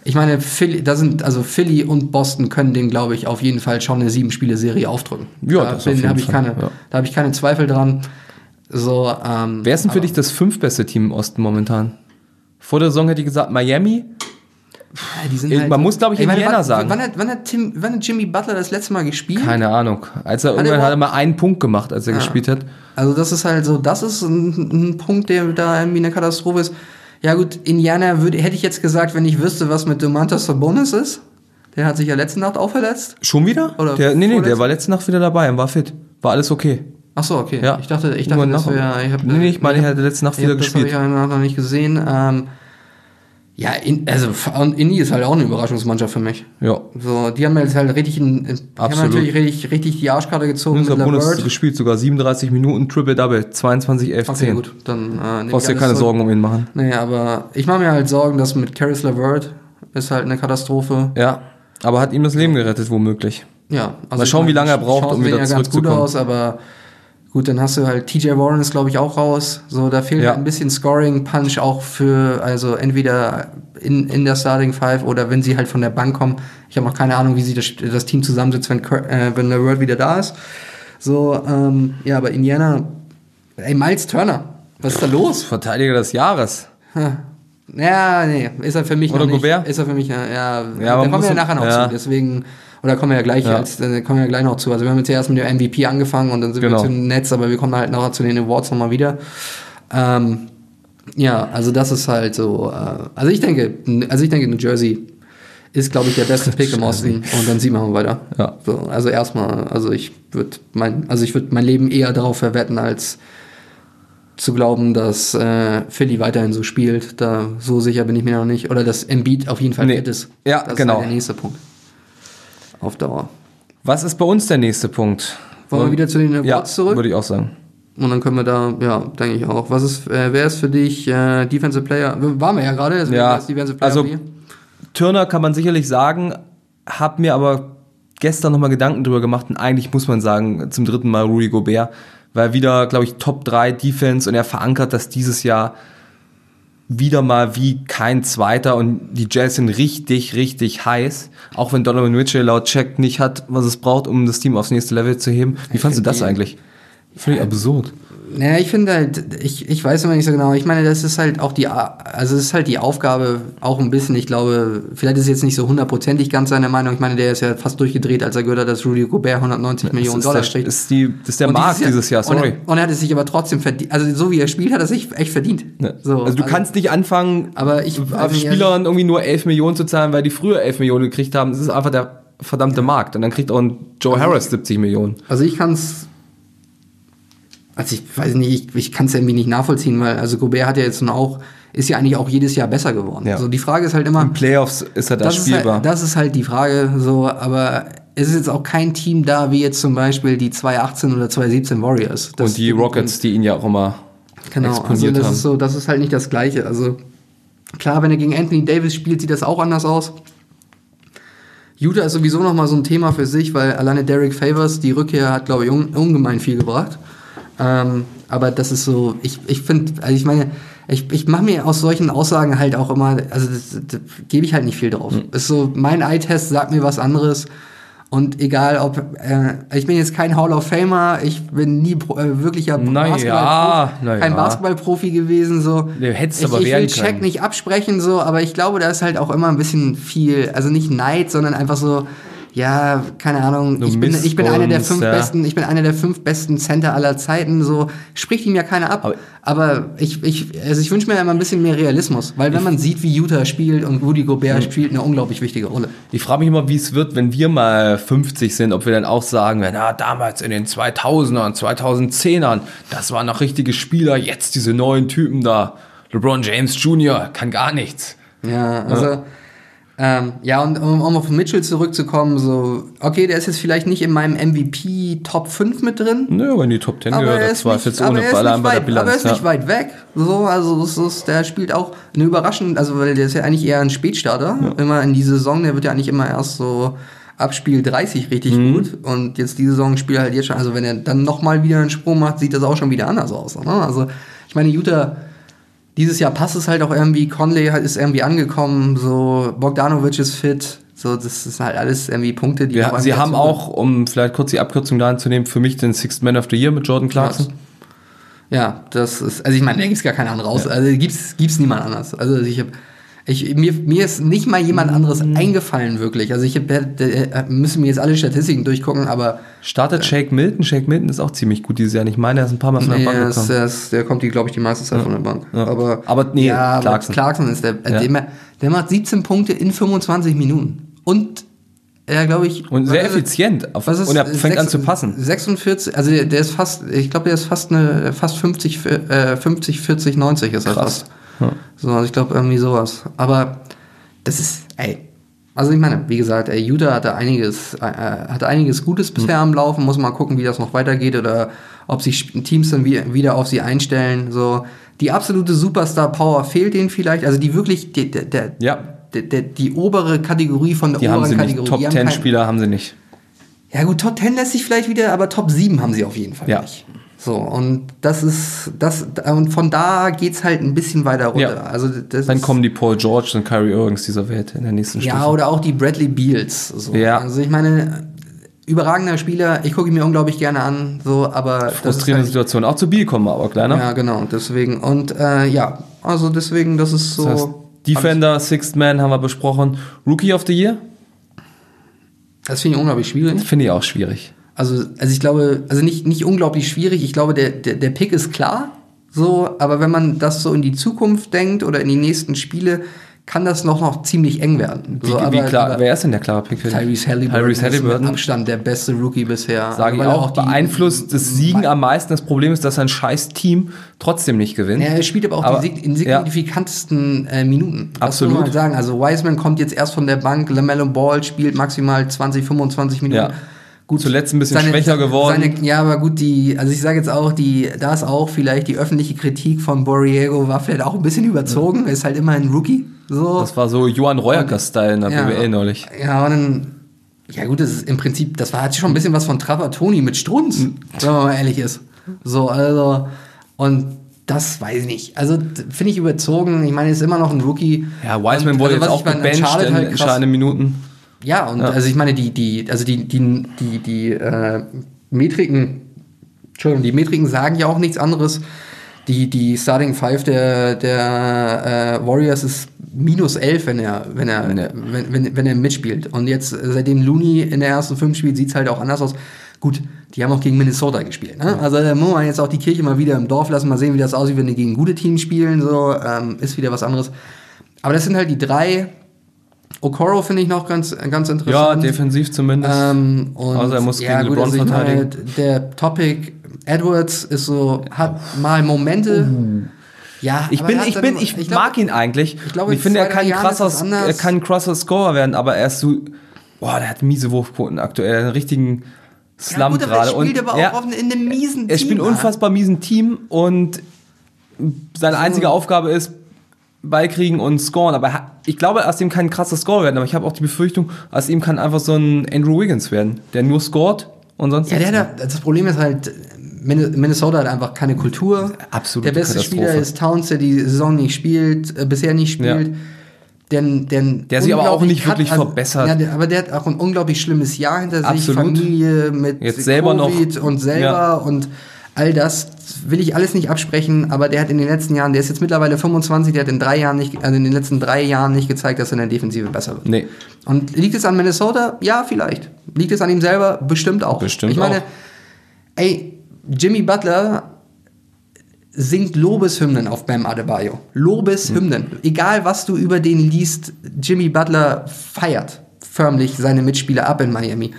ich meine, Philly, da sind, also Philly und Boston können den, glaube ich, auf jeden Fall schon eine sieben-Spiele-Serie aufdrücken. Ja, da das jeden habe ich keine, ja. da habe ich keine Zweifel dran. So, ähm, Wer ist denn für dich das fünftbeste Team im Osten momentan? Vor der Saison hätte ich gesagt Miami. Ja, die sind Äh, man muss, glaub ich, meine, Indiana wann, sagen. Wann hat, wann, hat Tim, wann hat Jimmy Butler das letzte Mal gespielt? Keine Ahnung. Als er er irgendwann hat er mal einen Punkt gemacht, als er gespielt hat. Also das ist halt so, das ist ein, ein Punkt, der da irgendwie eine Katastrophe ist. Ja gut, Indiana würde, hätte ich jetzt gesagt, wenn ich wüsste, was mit Domantas Sabonis ist. Der hat sich ja letzte Nacht auch verletzt. Schon wieder? Oder der, nee, nee, der war letzte Nacht wieder dabei und war fit. War alles okay. Ach so, okay. Ja. Ich dachte, ich dachte, das wäre. Ich hab, Nee, nee, ich meine, hab- er hatte letzte Nacht ich wieder hab- Das habe ich gespielt. ja noch nicht gesehen. Ähm, ja, in, also Indy ist halt auch eine Überraschungsmannschaft für mich. Ja. So, die haben jetzt halt richtig, in, die haben natürlich richtig, richtig die Arschkarte gezogen Bonus LeVert. gespielt, sogar 37 Minuten, Triple-Double, 22, 11, Okay, 10. gut, dann äh, Brauchst dir keine zurück. Sorgen um ihn machen. Nee, aber ich mache mir halt Sorgen, dass mit Caris LeVert ist halt eine Katastrophe. Ja, aber hat ihm das Leben gerettet, womöglich. Ja, also Mal schauen, wie lange er braucht, um wieder sehen ja ganz gut zurückzukommen. aus, aber gut, dann hast du halt TJ Warren ist glaube ich auch raus. So, da fehlt Ja. ein bisschen Scoring Punch auch für also entweder in, in der Starting Five oder wenn sie halt von der Bank kommen. Ich habe noch keine Ahnung, wie sich das, das Team zusammensetzt, wenn äh, wenn LeVert wieder da ist. So, ähm, ja, aber Indiana, ey Miles Turner, was ist da los? Verteidiger des Jahres. Ja, nee, ist er für mich Oder noch nicht. Gobert? Ist er für mich, ja, ja, Ja, kommen wir ja nachher noch ja. zu, deswegen, oder kommen wir ja gleich, Ja. Als, äh, kommen wir ja gleich noch zu. Also wir haben jetzt erst mit dem MVP angefangen und dann sind Genau. wir zu den Nets, aber wir kommen halt noch zu den Awards nochmal wieder. Ähm, ja, also das ist halt so, äh, also ich denke, also ich denke, New Jersey ist, glaube ich, der beste Pick im Osten und dann sieht man weiter. Ja. So, also erstmal, also ich würde mein, also ich würde mein Leben eher darauf verwetten, als zu glauben, dass äh, Philly weiterhin so spielt. Da so sicher bin ich mir noch nicht. Oder dass Embiid auf jeden Fall Nee. fit ist. Ja, das genau. ist halt der nächste Punkt. Auf Dauer. Was ist bei uns der nächste Punkt? Wollen wir wieder zu den Awards ja, zurück? würde ich auch sagen. Und dann können wir da, ja, denke ich auch. Was ist, äh, wer ist für dich äh, Defensive Player? Waren wir ja gerade, deswegen Ja, Defensive Player also? Turner kann man sicherlich sagen, hab mir aber gestern nochmal Gedanken drüber gemacht und eigentlich muss man sagen, zum dritten Mal Rudy Gobert, weil wieder, glaube ich, Top 3 Defense und er verankert das dieses Jahr wieder mal wie kein Zweiter und die Jazz sind richtig, richtig heiß. Auch wenn Donovan Mitchell laut Check nicht hat, was es braucht, um das Team aufs nächste Level zu heben. Wie fandest du das eigentlich? Völlig absurd. Naja, ich finde halt, ich, ich weiß immer nicht so genau. Ich meine, das ist halt auch die, also es ist halt die Aufgabe auch ein bisschen. Ich glaube, vielleicht ist es jetzt nicht so hundertprozentig ganz seine Meinung. Ich meine, der ist ja fast durchgedreht, als er gehört hat, dass Rudy Gobert 190 Millionen das Dollar ist der, kriegt. ist die, das ist der Und Markt dieses Jahr, sorry. Und er, und er hat es sich aber trotzdem verdient. Also so wie er spielt, hat er sich echt verdient. Ja. So, also du kannst nicht anfangen, Aber ich- also, Spielern irgendwie nur 11 Millionen zu zahlen, weil die früher 11 Millionen gekriegt haben. Das ist einfach der verdammte Markt. Und dann kriegt auch ein Joe Harris 70 Millionen. Also ich kann es, also ich weiß nicht, ich, ich kann es irgendwie nicht nachvollziehen, weil also Gobert hat ja jetzt nun auch, ist ja eigentlich auch jedes Jahr besser geworden. Ja. So die Frage ist halt immer, Playoffs ist er da das ist, spielbar. halt, das ist halt die Frage, so, aber es ist jetzt auch kein Team da, wie jetzt zum Beispiel die 2018 oder 2017 Warriors. Das- und die Rockets, die ihn ja auch immer Genau, also das haben. ist so, das ist halt nicht das Gleiche. Also klar, wenn er gegen Anthony Davis spielt, sieht das auch anders aus. Utah ist sowieso noch mal so ein Thema für sich, weil alleine Derek Favors, die Rückkehr hat, glaube ich, un ungemein viel gebracht. Ähm, aber das ist so, ich, ich finde, also ich meine, ich, ich mache mir aus solchen Aussagen halt auch immer, also das, das gebe ich halt nicht viel drauf. Hm. Ist so, mein Eye-Test sagt mir was anderes. Und egal ob, äh, ich bin jetzt kein Hall of Famer, ich bin nie pro, äh, wirklicher Na Basketball- ja, na kein. Basketballprofi gewesen, so. Nee, hättest ich, aber ich will Check können. nicht absprechen, so, aber ich glaube, da ist halt auch immer ein bisschen viel, also nicht Neid, sondern einfach so, ja, keine Ahnung, So ich bin, ich bin einer der fünf ja. besten, ich bin einer der fünf besten Center aller Zeiten, so, spricht ihm ja keiner ab. Aber- Aber, ich, ich, also ich wünsche mir immer ein bisschen mehr Realismus, weil wenn man sieht, wie Utah spielt und Rudy Gobert spielt eine unglaublich wichtige Rolle. Ich frage mich immer, wie es wird, wenn wir mal 50 sind, ob wir dann auch sagen werden, na, damals in den 2000ern, 2010ern, das waren noch richtige Spieler, jetzt diese neuen Typen da. LeBron James Jr. kann gar nichts. Ja, also ähm, ja, und um, um auf Mitchell zurückzukommen, so, okay, der ist jetzt vielleicht nicht in meinem MVP Top 5 mit drin, Nö, wenn die Top 10 aber gehört, er ist, nicht, jetzt aber ohne er ist, Baller nicht, weit, Bilanz. aber er ist ja. nicht weit weg. So, also das ist, der spielt auch eine überraschend, also weil der ist ja eigentlich eher ein Spätstarter, immer in die Saison, der wird ja eigentlich immer erst so ab Spiel 30 richtig Mhm. gut und jetzt die Saison spielt er halt jetzt schon, also wenn er dann nochmal wieder einen Sprung macht, sieht das auch schon wieder anders aus. Ne? Also ich meine, Utah dieses Jahr passt es halt auch irgendwie, Conley ist irgendwie angekommen, so Bogdanovic ist fit, so das sind halt alles irgendwie Punkte, die Ja, sie haben dazu- auch, um vielleicht kurz die Abkürzung da anzunehmen, für mich den Sixth Man of the Year mit Jordan Clarkson. Ja, das ist, also ich meine, da gibt's gar keinen anderen raus. Also gibt's, gibt's niemand anders. Also ich habe ich, mir, mir ist nicht mal jemand anderes Mhm. eingefallen, wirklich. Also ich äh, äh, müssen mir jetzt alle Statistiken durchgucken, aber Startet Shake Milton. Shake Milton ist auch ziemlich gut dieses Jahr. Ich meine, er ist ein paar Mal von der nee, Bank der, ist, gekommen. der, ist, der kommt glaube ich, die meiste Zeit von der Bank. Ja. Aber, Aber nee, ja, Clarkson. Clarkson ist der, äh, Ja. der, der macht 17 Punkte in 25 Minuten. Und er, glaube ich. Und sehr also- effizient. Auf, Was ist und er fängt sechs- an zu passen. 46, also der, der ist fast, ich glaube, der ist fast eine, fast 50, für- äh, 50, 40, 90 ist er Krass. fast. So, also ich glaube irgendwie sowas. Aber das ist, ey. Also ich meine, wie gesagt, ey, Utah hatte einiges, äh, äh, hatte einiges Gutes bisher am Laufen, muss mal gucken, wie das noch weitergeht oder ob sich Teams dann wie, wieder auf sie einstellen. So, die absolute Superstar-Power fehlt denen vielleicht, also die wirklich, die, der, der, Ja. der, der, die obere Kategorie von der Die haben oberen sie nicht. Kategorie. Top die haben 10 kein- Spieler haben sie nicht. ja gut, Top 10 lässt sich vielleicht wieder, aber Top 7 haben sie auf jeden Fall Ja. nicht. So, und das ist, das, und von da geht's halt ein bisschen weiter runter. Ja. Also Dann kommen die Paul George und Kyrie Irvings dieser Welt in der nächsten Ja, Stufe. oder auch die Bradley Beals. So. Ja. Also ich meine, überragender Spieler, ich gucke ihn mir unglaublich gerne an, so, aber Frustrierende halt, Situation. Auch zu Biel kommen wir aber kleiner. Ja, genau, deswegen. Und äh, ja, also deswegen, das ist so. Das heißt, Defender, Sixth Man haben wir besprochen. Rookie of the Year? Das finde ich unglaublich schwierig. Finde ich auch schwierig. Also, also ich glaube, also nicht, nicht unglaublich schwierig. Ich glaube, der, der, der Pick ist klar. So, aber wenn man das so in die Zukunft denkt oder in die nächsten Spiele, kann das noch, noch ziemlich eng werden. Wie, so, wie klar, wer ist denn der klare Pick für dich? Tyrese Halliburton, Tyrese ist mit Halliburton. Abstand der beste Rookie bisher. Sage ich auch, die- beeinflusst das Siegen am meisten. Das Problem ist, dass ein scheiß Team trotzdem nicht gewinnt. Ja, er spielt aber auch Aber- die sig- in ja. signifikantesten äh, Minuten. Das Absolut. muss man sagen. Also Wiseman kommt jetzt erst von der Bank, LaMelo Ball spielt maximal 20, 25 Minuten. Ja. Gut, Zuletzt ein bisschen schwächer geworden. Seine, ja, aber gut, die, also ich sage jetzt auch, die, da ist auch vielleicht die öffentliche Kritik von Borriego war vielleicht auch ein bisschen überzogen. Er ist halt immer ein Rookie. So. Das war so Johann Reuerker-Style in der BWL neulich. Ja, und dann, ja gut, das ist im Prinzip, das war hat schon ein bisschen was von Trapattoni mit Strunz, wenn man mal ehrlich ist. So, also, und das weiß ich nicht. Also, finde ich überzogen. Ich meine, er ist immer noch ein Rookie. Ja, Wiseman wurde also, jetzt auch in halt krass- entscheidenden Minuten. Ja, und also ich meine, die, die, also die, die, die, die äh, Metriken, Entschuldigung, die Metriken sagen ja auch nichts anderes. Die, die Starting Five der, der äh, Warriors ist minus 11, wenn er, wenn er, Wenn er- wenn, wenn, wenn er mitspielt. Und jetzt, äh, seitdem Looney in der ersten fünf spielt, sieht es halt auch anders aus. Gut, die haben auch gegen Minnesota gespielt. Ne? Also da muss man jetzt auch die Kirche mal wieder im Dorf lassen, mal sehen, wie das aussieht, wenn die gegen gute Teams spielen. So, ähm, ist wieder was anderes. Aber das sind halt die drei. Okoro finde ich noch ganz, ganz Ja, interessant. defensiv zumindest. Ähm, und Also er muss ja, gegen gut, LeBron also ich meine, verteidigen. der Topic Edwards ist so, hat mal Momente. Ja, ich bin, er ich bin, ich, glaub, mag ihn eigentlich. ich glaube, Und ich finde, er kann, krasser, er kann ein krasser Scorer werden, aber er ist so, boah, der hat miese Wurfquoten aktuell, einen richtigen Ja, Slump gut, aber gerade. er spielt Und aber auch ja, auf, in einem miesen er spielt Team, ein unfassbar miesen Team und seine einzige Aufgabe ist, Ball kriegen und scoren. Aber er hat- ich glaube, aus ihm kann ein krasser Score werden. Aber ich habe auch die Befürchtung, aus ihm kann einfach so ein Andrew Wiggins werden, der nur scoret und sonst Ja, nichts der, der, das Problem ist halt, Min- Minnesota hat einfach keine Kultur. Absolute Der beste. Spieler ist Towns, der die Saison nicht spielt, äh, bisher nicht spielt. Ja. Den, den Der sich aber auch nicht wirklich verbessert. Ja, aber der hat auch ein unglaublich schlimmes Jahr hinter sich. Absolut. Familie mit Jetzt selber noch. Covid und selber Ja. und all das will ich alles nicht absprechen, aber der hat in den letzten Jahren, der ist jetzt mittlerweile 25, der hat in drei Jahren nicht, also in den letzten drei Jahren nicht gezeigt, dass er in der Defensive besser wird. Nee. Und liegt es an Minnesota? Ja, vielleicht. Liegt es an ihm selber? Bestimmt auch. Bestimmt ich meine, auch. ey, Jimmy Butler singt Lobeshymnen auf Bam Adebayo. Lobeshymnen. Egal, was du über den liest, Jimmy Butler feiert förmlich seine Mitspieler ab in Miami.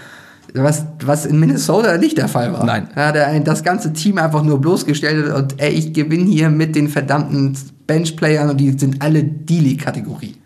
Was, was in Minnesota nicht der Fall war. Nein. Ja, der das ganze Team einfach nur bloßgestellt hat und ey, ich gewinne hier mit den verdammten Benchplayern und die sind alle D-League-Kategorie.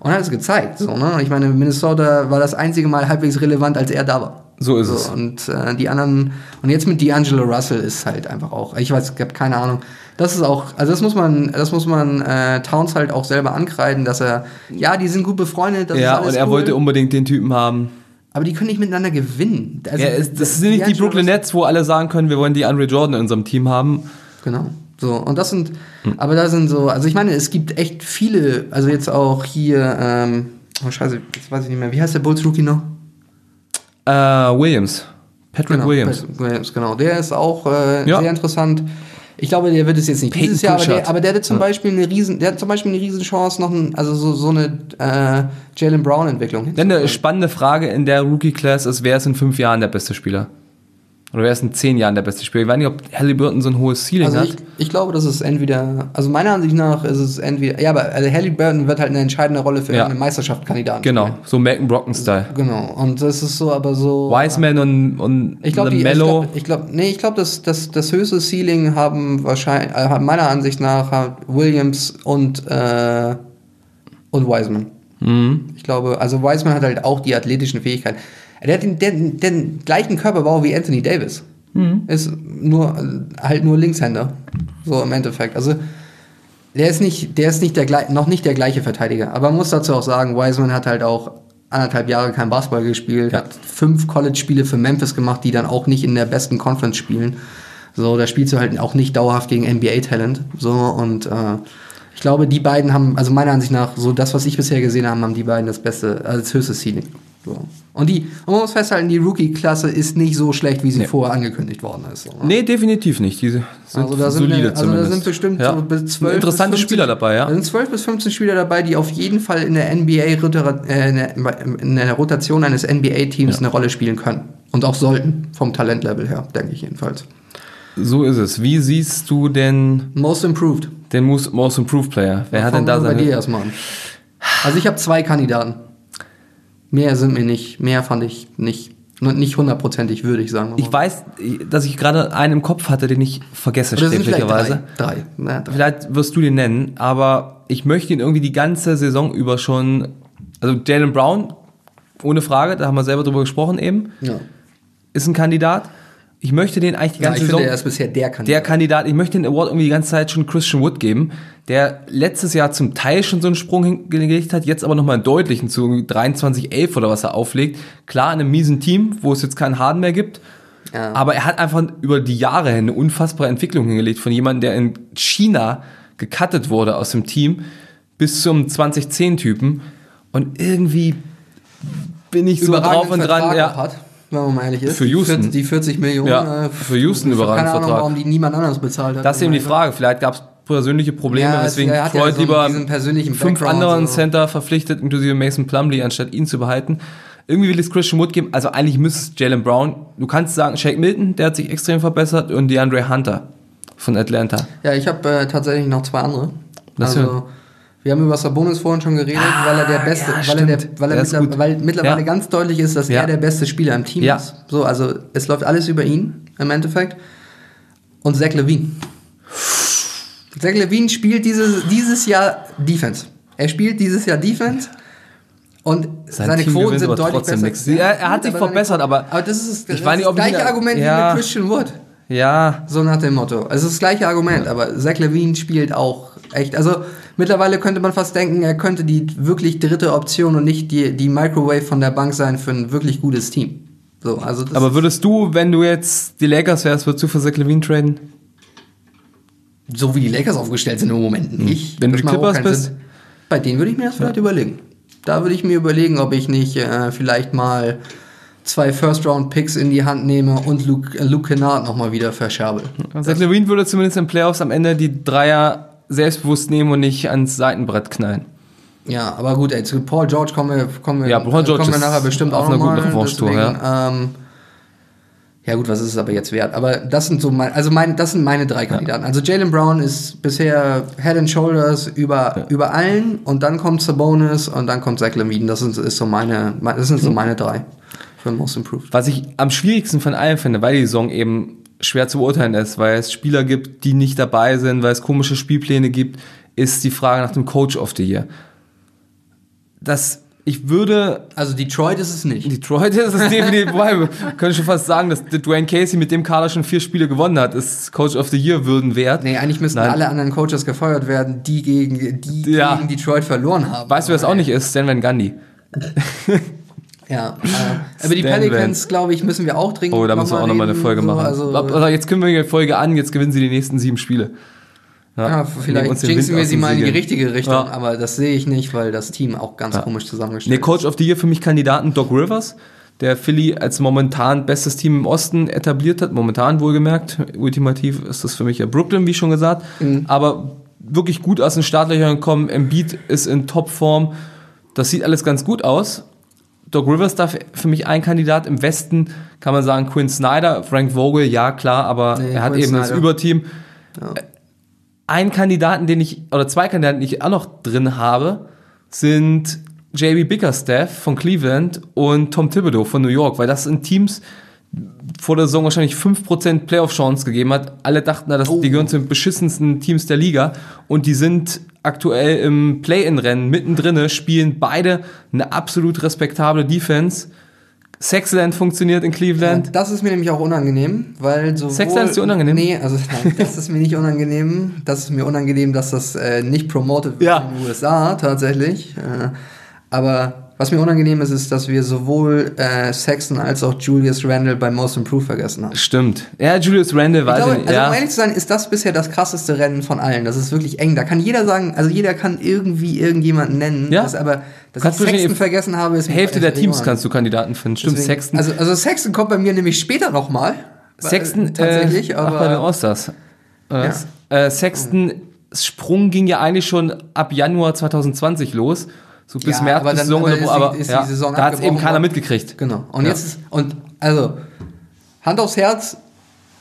Und hat es gezeigt. So, ne? Ich meine, Minnesota war das einzige Mal halbwegs relevant, als er da war. So ist es. Und äh, die anderen, und jetzt mit D'Angelo Russell ist halt einfach auch, ich weiß, ich habe keine Ahnung. Das ist auch, also das muss man, das muss man äh, Towns halt auch selber ankreiden, dass er, ja, die sind gut befreundet, das Ja, ist alles und er cool, wollte unbedingt den Typen haben. Aber die können nicht miteinander gewinnen. Also, Ja, es, das sind nicht die D'Angelo Brooklyn Nets, wo alle sagen können, wir wollen die Andre Jordan in unserem Team haben. Genau. So, und das sind, Hm. aber da sind so, also ich meine, es gibt echt viele, also jetzt auch hier, ähm, oh scheiße, jetzt weiß ich nicht mehr, wie heißt der Bulls Rookie noch? Äh, Williams. Patrick Genau, Williams. Patrick Williams, genau. Der ist auch äh, Ja. sehr interessant. Ich glaube, der wird es jetzt nicht Peyton dieses Jahr, aber der, aber der hat zum Beispiel eine riesen, der hat zum Beispiel eine riesen Chance, noch ein, also so, so eine äh, Jalen Brown Entwicklung. Dann eine spannende Frage in der Rookie-Class ist, wer ist in fünf Jahren der beste Spieler? Oder wer ist in zehn Jahren der beste Spieler? Ich weiß nicht, ob Halliburton so ein hohes Ceiling Also hat. ich, ich glaube, das ist entweder, also meiner Ansicht nach ist es entweder, ja, aber also Halliburton wird halt eine entscheidende Rolle für Ja. eine Meisterschaftskandidaten genau, spielen. so Malcolm Brocken-Style. Genau. Und das ist so, aber so. Wiseman und, und Ich glaube, ich LaMelo. glaube, ich glaub, nee, ich glaube, das, das, das höchste Ceiling haben wahrscheinlich, äh, meiner Ansicht nach Williams und, äh, und Wiseman. Mhm. Ich glaube, also Wiseman hat halt auch die athletischen Fähigkeiten. Der hat den, den, den gleichen Körperbau wie Anthony Davis. Mhm. Ist nur, halt nur Linkshänder. So im Endeffekt. Also, der ist nicht, der ist nicht der noch nicht der gleiche Verteidiger. Aber man muss dazu auch sagen, Wiseman hat halt auch anderthalb Jahre kein Basketball gespielt, Ja. hat fünf College-Spiele für Memphis gemacht, die dann auch nicht in der besten Conference spielen. So, da spielst du halt auch nicht dauerhaft gegen NBA-Talent. So, und äh, ich glaube, die beiden haben, also meiner Ansicht nach, so das, was ich bisher gesehen habe, haben die beiden das beste, also das höchste Ceiling. So. Und die, man muss festhalten, die Rookie-Klasse ist nicht so schlecht, wie sie Nee. vorher angekündigt worden ist. So, ne? Nee, definitiv nicht. Diese sind Also da sind, solide wir, also da zumindest. sind bestimmt ja. so bis 12 Interessante bis 15, Spieler dabei, ja. Da sind 12 bis 15 Spieler dabei, die auf jeden Fall in der NBA äh, in der- Rotation eines NBA-Teams eine Rolle spielen können. Und auch sollten, vom Talentlevel her, denke ich jedenfalls. So ist es. Wie siehst du denn Most Improved. den Most, Most Improved Player? Wer hat denn da wir bei dir seine... erstmal an. Also ich habe zwei Kandidaten. Mehr sind mir nicht, mehr fand ich nicht, nicht hundertprozentig würdig, sagen wir mal. Ich weiß, dass ich gerade einen im Kopf hatte, den ich vergesse, schrecklicherweise. drei. drei. Na, drei. Vielleicht wirst du den nennen, aber ich möchte ihn irgendwie die ganze Saison über schon. Also Jalen Brown, ohne Frage, da haben wir selber drüber gesprochen eben. Ja. ist ein Kandidat. Ich möchte den eigentlich die Ja, ganze ich Saison. finde, er ist bisher der Kandidat. der Kandidat, ich möchte den Award irgendwie die ganze Zeit schon Christian Wood geben, der letztes Jahr zum Teil schon so einen Sprung hingelegt hat, jetzt aber nochmal einen deutlichen zu 23-11 oder was er auflegt. Klar, in einem miesen Team, wo es jetzt keinen Harden mehr gibt. Ja. Aber er hat einfach über die Jahre hin eine unfassbare Entwicklung hingelegt von jemandem, der in China gecuttet wurde aus dem Team bis zum 2010-Typen. Und irgendwie bin ich so drauf und dran. Ja, hat, wenn man mal ehrlich ist. Für Houston. Die 40, die 40 Millionen. Ja, äh, für Houston überragenden Keine Ahnung, Vertrag. warum die niemand anders bezahlt hat. Das ist eben die Frage. Vielleicht gab es persönliche Probleme, Ja, es- weswegen er hat ja Freud so lieber fünf anderen so. Center verpflichtet, inklusive Mason Plumlee, anstatt ihn zu behalten. Irgendwie will es Christian Wood geben. Also eigentlich müsste es Jalen Brown. Du kannst sagen, Shake Milton, der hat sich extrem verbessert und DeAndre Hunter von Atlanta. Ja, ich habe äh, tatsächlich noch zwei andere. Was also, denn? Wir haben über Sabonis vorhin schon geredet, weil er der beste, ja, weil, er der, weil, er ist mittler, weil mittlerweile Ja. ganz deutlich ist, dass Ja. er der beste Spieler im Team Ja. ist. So, also es läuft alles über ihn im Endeffekt. Und Zach Levine. Zach Levine spielt dieses, dieses Jahr Defense. Er spielt dieses Jahr Defense. Und Sein seine Team Quoten sind aber deutlich trotzdem besser. nichts. Ja, er hat sich aber verbessert, aber aber das ist das, ich weiß nicht, ob das ich gleiche Argument ja. wie mit Christian Wood. Ja, So nach dem Motto. Also das gleiche Argument, aber Zach Levine spielt auch echt. Also mittlerweile könnte man fast denken, er könnte die wirklich dritte Option und nicht die, die Microwave von der Bank sein für ein wirklich gutes Team. So, also das aber würdest du, wenn du jetzt die Lakers wärst, würdest du für Zach Levine traden? so wie die Lakers aufgestellt sind im Moment nicht. Hm. Wenn du die Clippers bist? Sinn. Bei denen würde ich mir das vielleicht überlegen. Da würde ich mir überlegen, ob ich nicht äh, vielleicht mal zwei First-Round-Picks in die Hand nehme und Luke, äh, Luke Kennard nochmal wieder verscherbel. Zach Levine würde zumindest in Playoffs am Ende die Dreier selbstbewusst nehmen und nicht ans Seitenbrett knallen. Ja, aber gut, ey, zu Paul George kommen wir, kommen wir, Ja, Paul George kommen wir nachher bestimmt auf auch nochmal. ja. Ähm, ja gut, was ist es aber jetzt wert? Aber das sind so mein, also meine, das sind meine drei Kandidaten. Also Jalen Brown ist bisher Head and Shoulders über, über allen und dann kommt Sabonis und dann kommt Zach Levine. Das sind, ist so meine, das sind so meine drei für Most Improved. Was ich am schwierigsten von allen finde, weil die Saison eben schwer zu beurteilen ist, weil es Spieler gibt, die nicht dabei sind, weil es komische Spielpläne gibt, ist die Frage nach dem Coach of the Year. Das, ich würde, Also Detroit ist es nicht. Detroit ist es definitiv, wobei, wir können schon fast sagen, dass Dwayne Casey mit dem Kader schon vier Spiele gewonnen hat, ist Coach of the Year würden wert. Nee, eigentlich müssten Nein. alle anderen Coaches gefeuert werden, die gegen, die Ja. gegen Detroit verloren haben. Weißt du, wer es auch nicht ist? Stan Van Gundy. Ja, äh, aber die Pelicans, glaube ich, müssen wir auch dringend Oh, da müssen wir auch nochmal eine Folge so, machen. Also, Also, jetzt können wir die Folge an, jetzt gewinnen sie die nächsten sieben Spiele. ja, Nehmen vielleicht jinxen wir sie mal in die richtige Richtung, Ja. aber das sehe ich nicht, weil das Team auch ganz komisch zusammengestellt Nee, Coach of the Year für mich Kandidaten Doc Rivers, der Philly als momentan bestes Team im Osten etabliert hat. Momentan wohlgemerkt. Ultimativ ist das für mich ja Brooklyn, wie schon gesagt. Mhm. Aber wirklich gut aus den Startlöchern gekommen. Embiid ist in Topform. Das sieht alles ganz gut aus. Doc Rivers darf für mich ein Kandidat im Westen, kann man sagen, Quinn Snyder, Frank Vogel, ja klar, aber Nee, er hat Quinn eben das Snyder. Überteam. Ein Kandidaten, den ich, oder zwei Kandidaten, die ich auch noch drin habe, sind JB Bickerstaff von Cleveland und Tom Thibodeau von New York, weil das sind Teams, vor der Saison wahrscheinlich 5% Playoff-Chance gegeben hat. Alle dachten, na, das, Oh. die gehören zu den beschissensten Teams der Liga und die sind aktuell im Play-In-Rennen mittendrin, spielen beide eine absolut respektable Defense. Sexland funktioniert in Cleveland. Das ist mir nämlich auch unangenehm, weil sowohl... Sexland ist dir unangenehm? Nee, also nein, das ist mir nicht unangenehm. Das ist mir unangenehm, dass das äh, nicht promoted wird Ja. in den USA tatsächlich. Äh, aber was mir unangenehm ist, ist, dass wir sowohl äh, Sexton als auch Julius Randle bei Most Improved vergessen haben. Stimmt. Ja, Julius Randle, Ich weiß glaube, ich also ja. um ehrlich zu sein, ist das bisher das krasseste Rennen von allen. Das ist wirklich eng. Da kann jeder sagen, also jeder kann irgendwie irgendjemanden nennen. Ja. Das aber, dass Kannst ich Sexton vergessen habe, ist Hälfte der Teams kannst du Kandidaten finden. Stimmt, Deswegen- Sexton. Also, also Sexton kommt bei mir nämlich später nochmal. Sexton, tatsächlich, äh, aber ach, bei den Osters. Äh, äh, Sexton Sprung ging ja eigentlich schon ab Januar 2020 los. So bis Ja, März aber bis dann- Saison aber ist aber ist ja, Saison da hat es eben keiner mitgekriegt. Genau. Und Ja. jetzt ist, und also, Hand aufs Herz,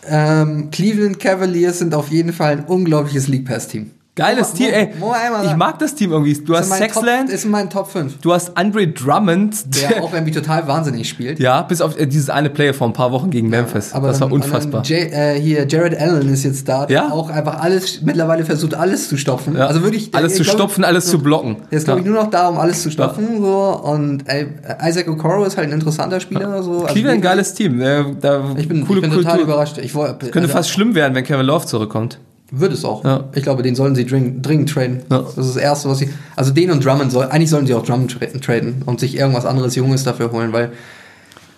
ähm, Cleveland Cavaliers sind auf jeden Fall ein unglaubliches League Pass Team. Geiles Mo- Team, ey. Mo- Mo- Ich mag das Team irgendwie. Du hast mein Top, Sexland, ist in meinen Top 5. du hast Andre Drummond, Der auch irgendwie total wahnsinnig spielt. ja, bis auf äh, dieses eine Play vor ein paar Wochen gegen Memphis. Aber das war dann- unfassbar. dann J, äh, hier, Jared Allen ist jetzt da. der Ja. Auch einfach alles, mittlerweile versucht alles zu stopfen. Ja. Also wirklich. alles ich zu stopfen, alles zu blocken. Der ist, glaube ich, Ja. nur noch da, um alles zu stopfen. So. Und ey, Isaac Okoro ist halt ein interessanter Spieler. So. Also Cleveland, ein geiles Team. Äh, Da Ich bin, coole ich bin Kultur. total überrascht. Ich woll- Könnte also, fast schlimm werden, wenn Kevin Love zurückkommt. Würde es auch. Ja. Ich glaube, den sollen sie dringend, dringend traden. Ja. Das ist das Erste, was sie. Also den und Drummond soll. Eigentlich sollen sie auch Drummond tra traden und sich irgendwas anderes Junges dafür holen, weil.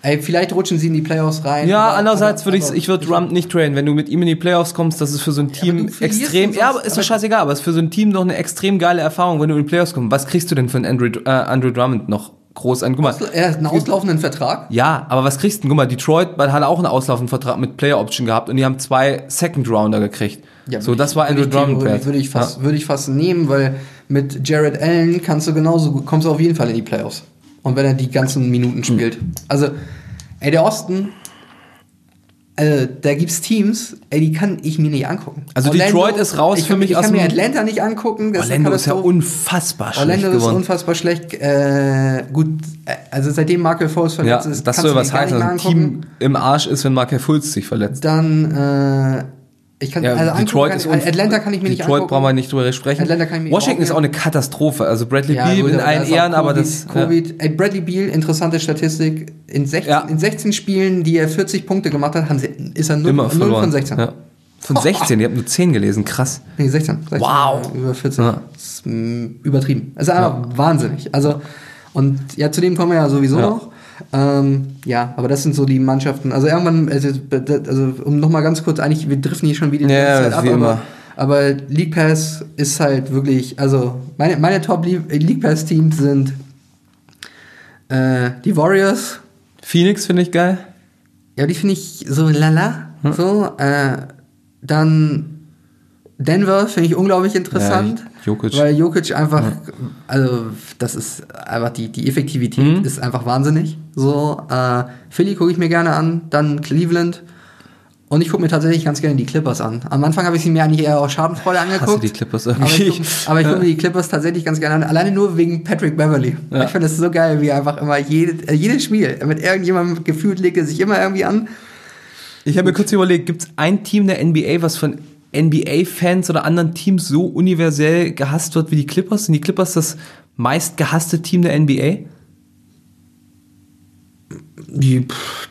Ey, vielleicht rutschen sie in die Playoffs rein. Ja, andererseits würde ich, ich würde Drummond nicht traden. Wenn du mit ihm in die Playoffs kommst, das ist für so ein Team verlierst extrem. Ja, aber ist doch scheißegal, aber es ist für so ein Team doch eine extrem geile Erfahrung, wenn du in die Playoffs kommst. Was kriegst du denn von Andrew, äh, Andrew Drummond noch groß an? Guck mal. Er hat einen auslaufenden Vertrag. Ja, aber was kriegst du denn? Guck mal, Detroit hat auch einen auslaufenden Vertrag mit Player Option gehabt und die haben zwei Second Rounder gekriegt. So, würde das ich- war Andrew ich Drummond. Würde ich, fast, Ja. würde ich fast nehmen, weil mit Jared Allen kannst du genauso gut, kommst du auf jeden Fall in die Playoffs. Und wenn er die ganzen Minuten spielt. Also, ey, der Osten, also, da gibt's Teams, ey, die kann ich mir nicht angucken. Also Detroit ist raus ich für mich Ich aus kann mir Atlanta nicht angucken. Das Orlando ist ja unfassbar schlecht Orlando ist unfassbar schlecht. Äh, gut, äh, also seitdem Markel Ja, verletzt ist, das soll was heißen, dass mehr ein. Team im Arsch ist, wenn Markel Fultz sich verletzt. Dann, äh, ich kann, Ja, also angucken Detroit kann ist Atlanta kann ich mir nicht Detroit angucken. brauchen wir nicht drüber sprechen. Atlanta kann ich mir Washington ist auch eine Katastrophe. Also Bradley Ja, Beal in aber allen Ehren, aber das. Covid. Ey, Bradley Beal, interessante Statistik. In 16, Ja. in 16 Spielen, die er 40 Punkte gemacht hat, haben sie, ist er Ja, 0, immer 0 verloren. von 16. Ja. Von 16, ich habe nur 10 gelesen, krass. Nee, 16. 16 Wow. Über 14. Ja. Das ist mm, übertrieben. Also einfach wahnsinnig. Also, und ja, zu dem kommen wir ja sowieso Ja. noch. Ähm, ja, aber das sind so die Mannschaften. Also irgendwann, also, also um nochmal ganz kurz, eigentlich, wir driften hier schon wieder die Ja, Zeit ab, immer. aber, aber League Pass ist halt wirklich, also meine, meine Top League League Pass Teams sind äh, die Warriors, Phoenix finde ich geil. ja, die finde ich so lala. Hm. So, äh, dann Denver finde ich unglaublich interessant. Ja, Jokic. Weil Jokic einfach, also das ist einfach die, die Effektivität Hm. ist einfach wahnsinnig. So, äh, Philly gucke ich mir gerne an, dann Cleveland. Und ich gucke mir tatsächlich ganz gerne die Clippers an. Am Anfang habe ich sie mir eigentlich eher aus Schadenfreude angeguckt. die Clippers aber irgendwie. ich, guck- aber ich gucke mir die Clippers tatsächlich ganz gerne an. Alleine nur wegen Patrick Beverly. Ja. Ich finde es so geil, wie einfach immer jede, äh, jedes Spiel mit irgendjemandem gefühlt legt er sich immer irgendwie an. Ich habe mir kurz überlegt, gibt es ein Team der NBA, was von NBA-Fans oder anderen Teams so universell gehasst wird wie die Clippers? Sind die Clippers das meist gehasste Team der NBA? Die, pff,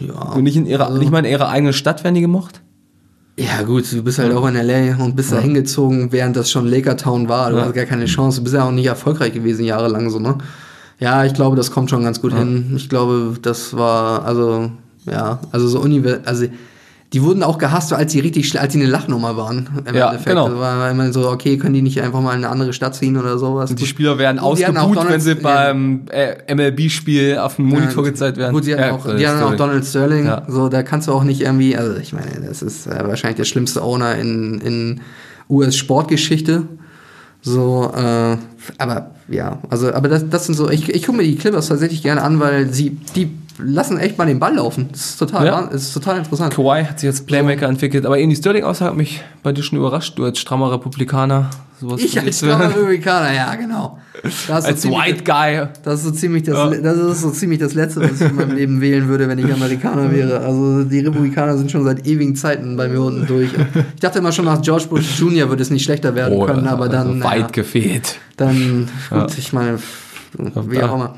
ja. Und nicht, in ihrer, Also- nicht mal in ihrer eigenen Stadt werden die gemocht? Ja, gut, du bist halt auch in LA und bist da hingezogen, während das schon Laker Town war. Du Ja. hast gar keine Chance. Du bist ja auch nicht erfolgreich gewesen, jahrelang so, ne? Ja, ich glaube, das kommt schon ganz gut hin. Ich glaube, das war, also, ja, also so universell, also, die wurden auch gehasst, als sie richtig, als sie eine Lachnummer waren. Im Ja, Endeffekt. genau. Das war immer so, okay, können die nicht einfach mal in eine andere Stadt ziehen oder sowas? Und die. Spieler werden ausgebuht, wenn sie ja. beim äh, MLB-Spiel auf dem Monitor gezeigt werden. Gut, die hatten Ja, auch, äh, die hatten auch. Donald Sterling. Ja. So, da kannst du auch nicht irgendwie, also ich meine, das ist äh, wahrscheinlich der schlimmste Owner in, in US-Sportgeschichte. So, äh, aber ja, also, aber das, das sind so, ich, ich gucke mir die Clippers tatsächlich gerne an, weil sie, die lassen echt mal den Ball laufen. Das ist total, Ja. das ist total interessant. Kawhi hat sich als Playmaker entwickelt, aber eben die Sterling-Aussage hat mich bei dir schon überrascht. Du als strammer Republikaner, sowas Ich als strammer Republikaner, ja, genau. Das ist so als ziemlich- White Guy. Das ist so ziemlich das, Ja. das ist so ziemlich das Letzte, was ich in meinem Leben wählen würde, wenn ich Amerikaner wäre. Also die Republikaner sind schon seit ewigen Zeiten bei mir unten durch. Ich dachte immer schon nach George Bush Jr. würde es nicht schlechter werden können, aber dann, also weit naja, gefehlt. dann gut, Ja. ich meine, wie auch immer.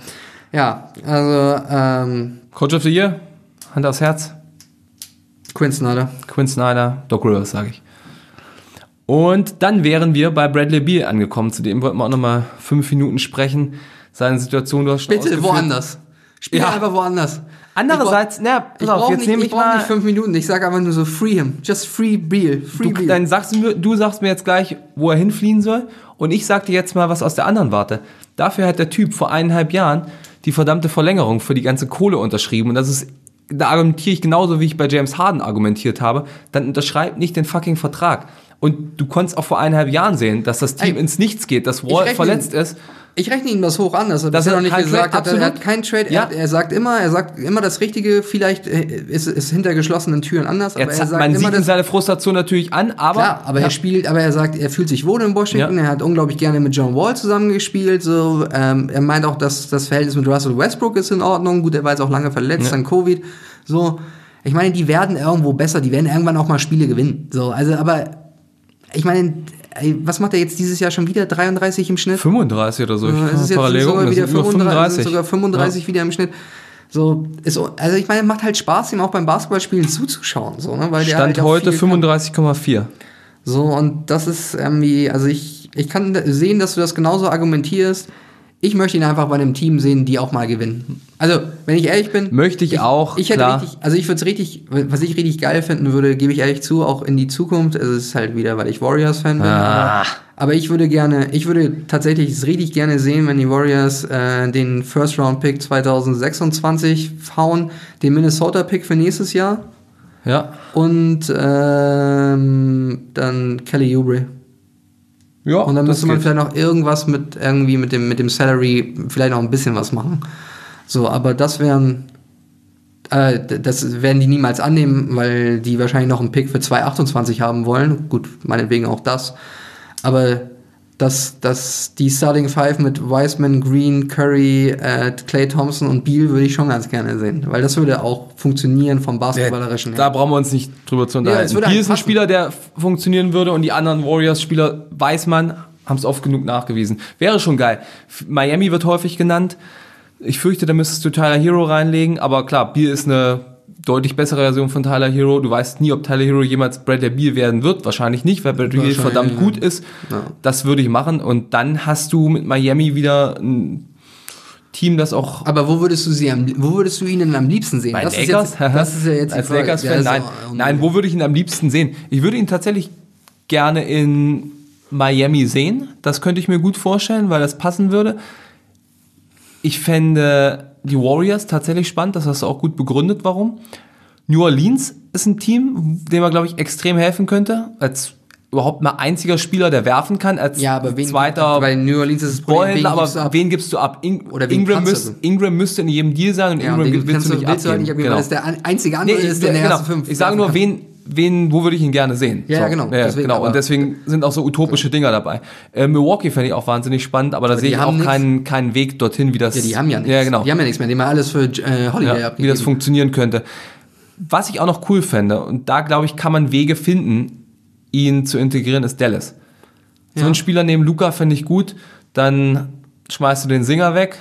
Ja, also ähm, Coach of the Year, Hand aufs Herz. Quinn Snyder. Quinn Snyder, Doc Rivers, sage ich. Und dann wären wir bei Bradley Beal angekommen. Zu dem wollten wir auch nochmal fünf Minuten sprechen. Seine Situation, du hast schon Bitte woanders. Spiel Ja. einfach woanders. Andererseits, na, pass ich auf, jetzt nicht, nehme ich ich brauch mal. nicht fünf Minuten. Ich sage einfach nur so free him. Just free Beal. Free Du, Beal. dann sagst du, mir, du sagst mir jetzt gleich, wo er hinfliehen soll. Und ich sag dir jetzt mal was aus der anderen Warte. Dafür hat der Typ vor eineinhalb Jahren die verdammte Verlängerung für die ganze Kohle unterschrieben. Und das ist, da argumentiere ich genauso, wie ich bei James Harden argumentiert habe. Dann unterschreibt nicht den fucking Vertrag. Und du konntest auch vor eineinhalb Jahren sehen, dass das Team Ey, ins Nichts geht, dass Wall rechne- verletzt ist. Ich rechne ihm das hoch an, dass er Dass bisher er noch nicht gesagt Trade- hat, er hat absolut. keinen Trade. Ja. Er, er sagt immer, er sagt immer das Richtige. Vielleicht äh, ist es hinter geschlossenen Türen anders, Er aber er sagt man immer sieht das. seine Frustration natürlich an, aber, Klar, aber ja, er spielt, aber er sagt, er fühlt sich wohl in Washington. Ja. Er hat unglaublich gerne mit John Wall zusammengespielt. So, ähm, er meint auch, dass das Verhältnis mit Russell Westbrook ist in Ordnung. Gut, er war jetzt auch lange verletzt, dann Covid. So, ich meine, die werden irgendwo besser. Die werden irgendwann auch mal Spiele gewinnen. So, also, aber ich meine, was macht er jetzt dieses Jahr schon wieder? 33 im Schnitt? 35 oder so. Ich Ja, es ist jetzt parallel sogar wieder das sind über 35, 35. sogar 35 wieder im Schnitt. So, ist, so- also ich meine, macht halt Spaß, ihm auch beim Basketballspielen zuzuschauen, so, ne? Weil der Stand halt heute viel kann. 35,4. So, und das ist irgendwie, also ich, ich kann sehen, dass du das genauso argumentierst. Ich möchte ihn einfach bei einem Team sehen, die auch mal gewinnen. Also, wenn ich ehrlich bin. Möchte ich auch, Ich hätte klar. richtig, also ich würde es richtig, was ich richtig geil finden würde, gebe ich ehrlich zu, auch in die Zukunft. Also es ist halt wieder, weil ich Warriors-Fan bin. Ah. Aber, aber ich würde gerne, ich würde tatsächlich es richtig gerne sehen, wenn die Warriors äh, den First-Round-Pick 2026 hauen, den Minnesota-Pick für nächstes Jahr Ja. und ähm, dann Kelly Oubre. Ja, Und dann müsste man geht. vielleicht noch irgendwas mit irgendwie mit dem, mit dem Salary vielleicht noch ein bisschen was machen. So, aber das wären, äh, das werden die niemals annehmen, weil die wahrscheinlich noch einen Pick für 228 haben wollen. Gut, meinetwegen auch das. Aber dass, dass die Starting Five mit Wiseman, Green, Curry, äh, Clay Thompson und Beal würde ich schon ganz gerne sehen. Weil das würde auch funktionieren vom Basketballerischen Da brauchen wir uns nicht drüber zu Ja, unterhalten. würde Hier halt ist ein. Spieler, der funktionieren würde und die anderen Warriors-Spieler, weiß man, haben es oft genug nachgewiesen. Wäre schon geil. Miami wird häufig genannt. Ich fürchte, da müsstest du Tyler Hero reinlegen, aber klar, Beal ist eine deutlich bessere Version von Tyler Hero. Du weißt nie, ob Tyler Hero jemals Bradley Beal werden wird. Wahrscheinlich nicht, weil Bradley Beal verdammt gut ist. Ja. Das würde ich machen. Und dann hast du mit Miami wieder ein Team, das auch Aber wo würdest du sie am, wo würdest du ihn denn am liebsten sehen? Bei das Lakers? Ist jetzt, das ist ja jetzt Als. Lakers-Fan? Nein, nein, wo würde ich ihn am liebsten sehen? Ich würde ihn tatsächlich gerne in Miami sehen. Das könnte ich mir gut vorstellen, weil das passen würde. Ich fände die Warriors tatsächlich spannend. Das hast du auch gut begründet, warum. New Orleans ist ein Team, dem man, glaube ich, extrem helfen könnte. Als überhaupt mal einziger Spieler, der werfen kann. Als Ja, aber wen, zweiter bei New Orleans ist das Problem, gibst aber ab? wen gibst du ab? In Oder Ingram, müsst? Ingram müsste in jedem Deal sein und ja, Ingram willst du nicht halt abgeben. nicht abgeben, Genau. weil das der ein- einzige andere Nee, ist, der in der genau. ersten fünf Ich sage nur, wen, wen, wo würde ich ihn gerne sehen? Ja, ja, genau. Ja, Deswegen genau. aber- Und deswegen sind auch so utopische Dinger dabei. Äh, Milwaukee fände ich auch wahnsinnig spannend, aber da die sehe ich auch nix. keinen, keinen Weg dorthin, wie das. Ja, die haben ja nichts. Ja, genau. Die haben ja nichts mehr. Die haben ja alles für äh, Holiday Ja, wie abgegeben. das funktionieren könnte. Was ich auch noch cool fände, und da glaube ich, kann man Wege finden, ihn zu integrieren, ist Dallas. So Ja. ein Spieler neben Luca fände ich gut, dann schmeißt du den Singer weg,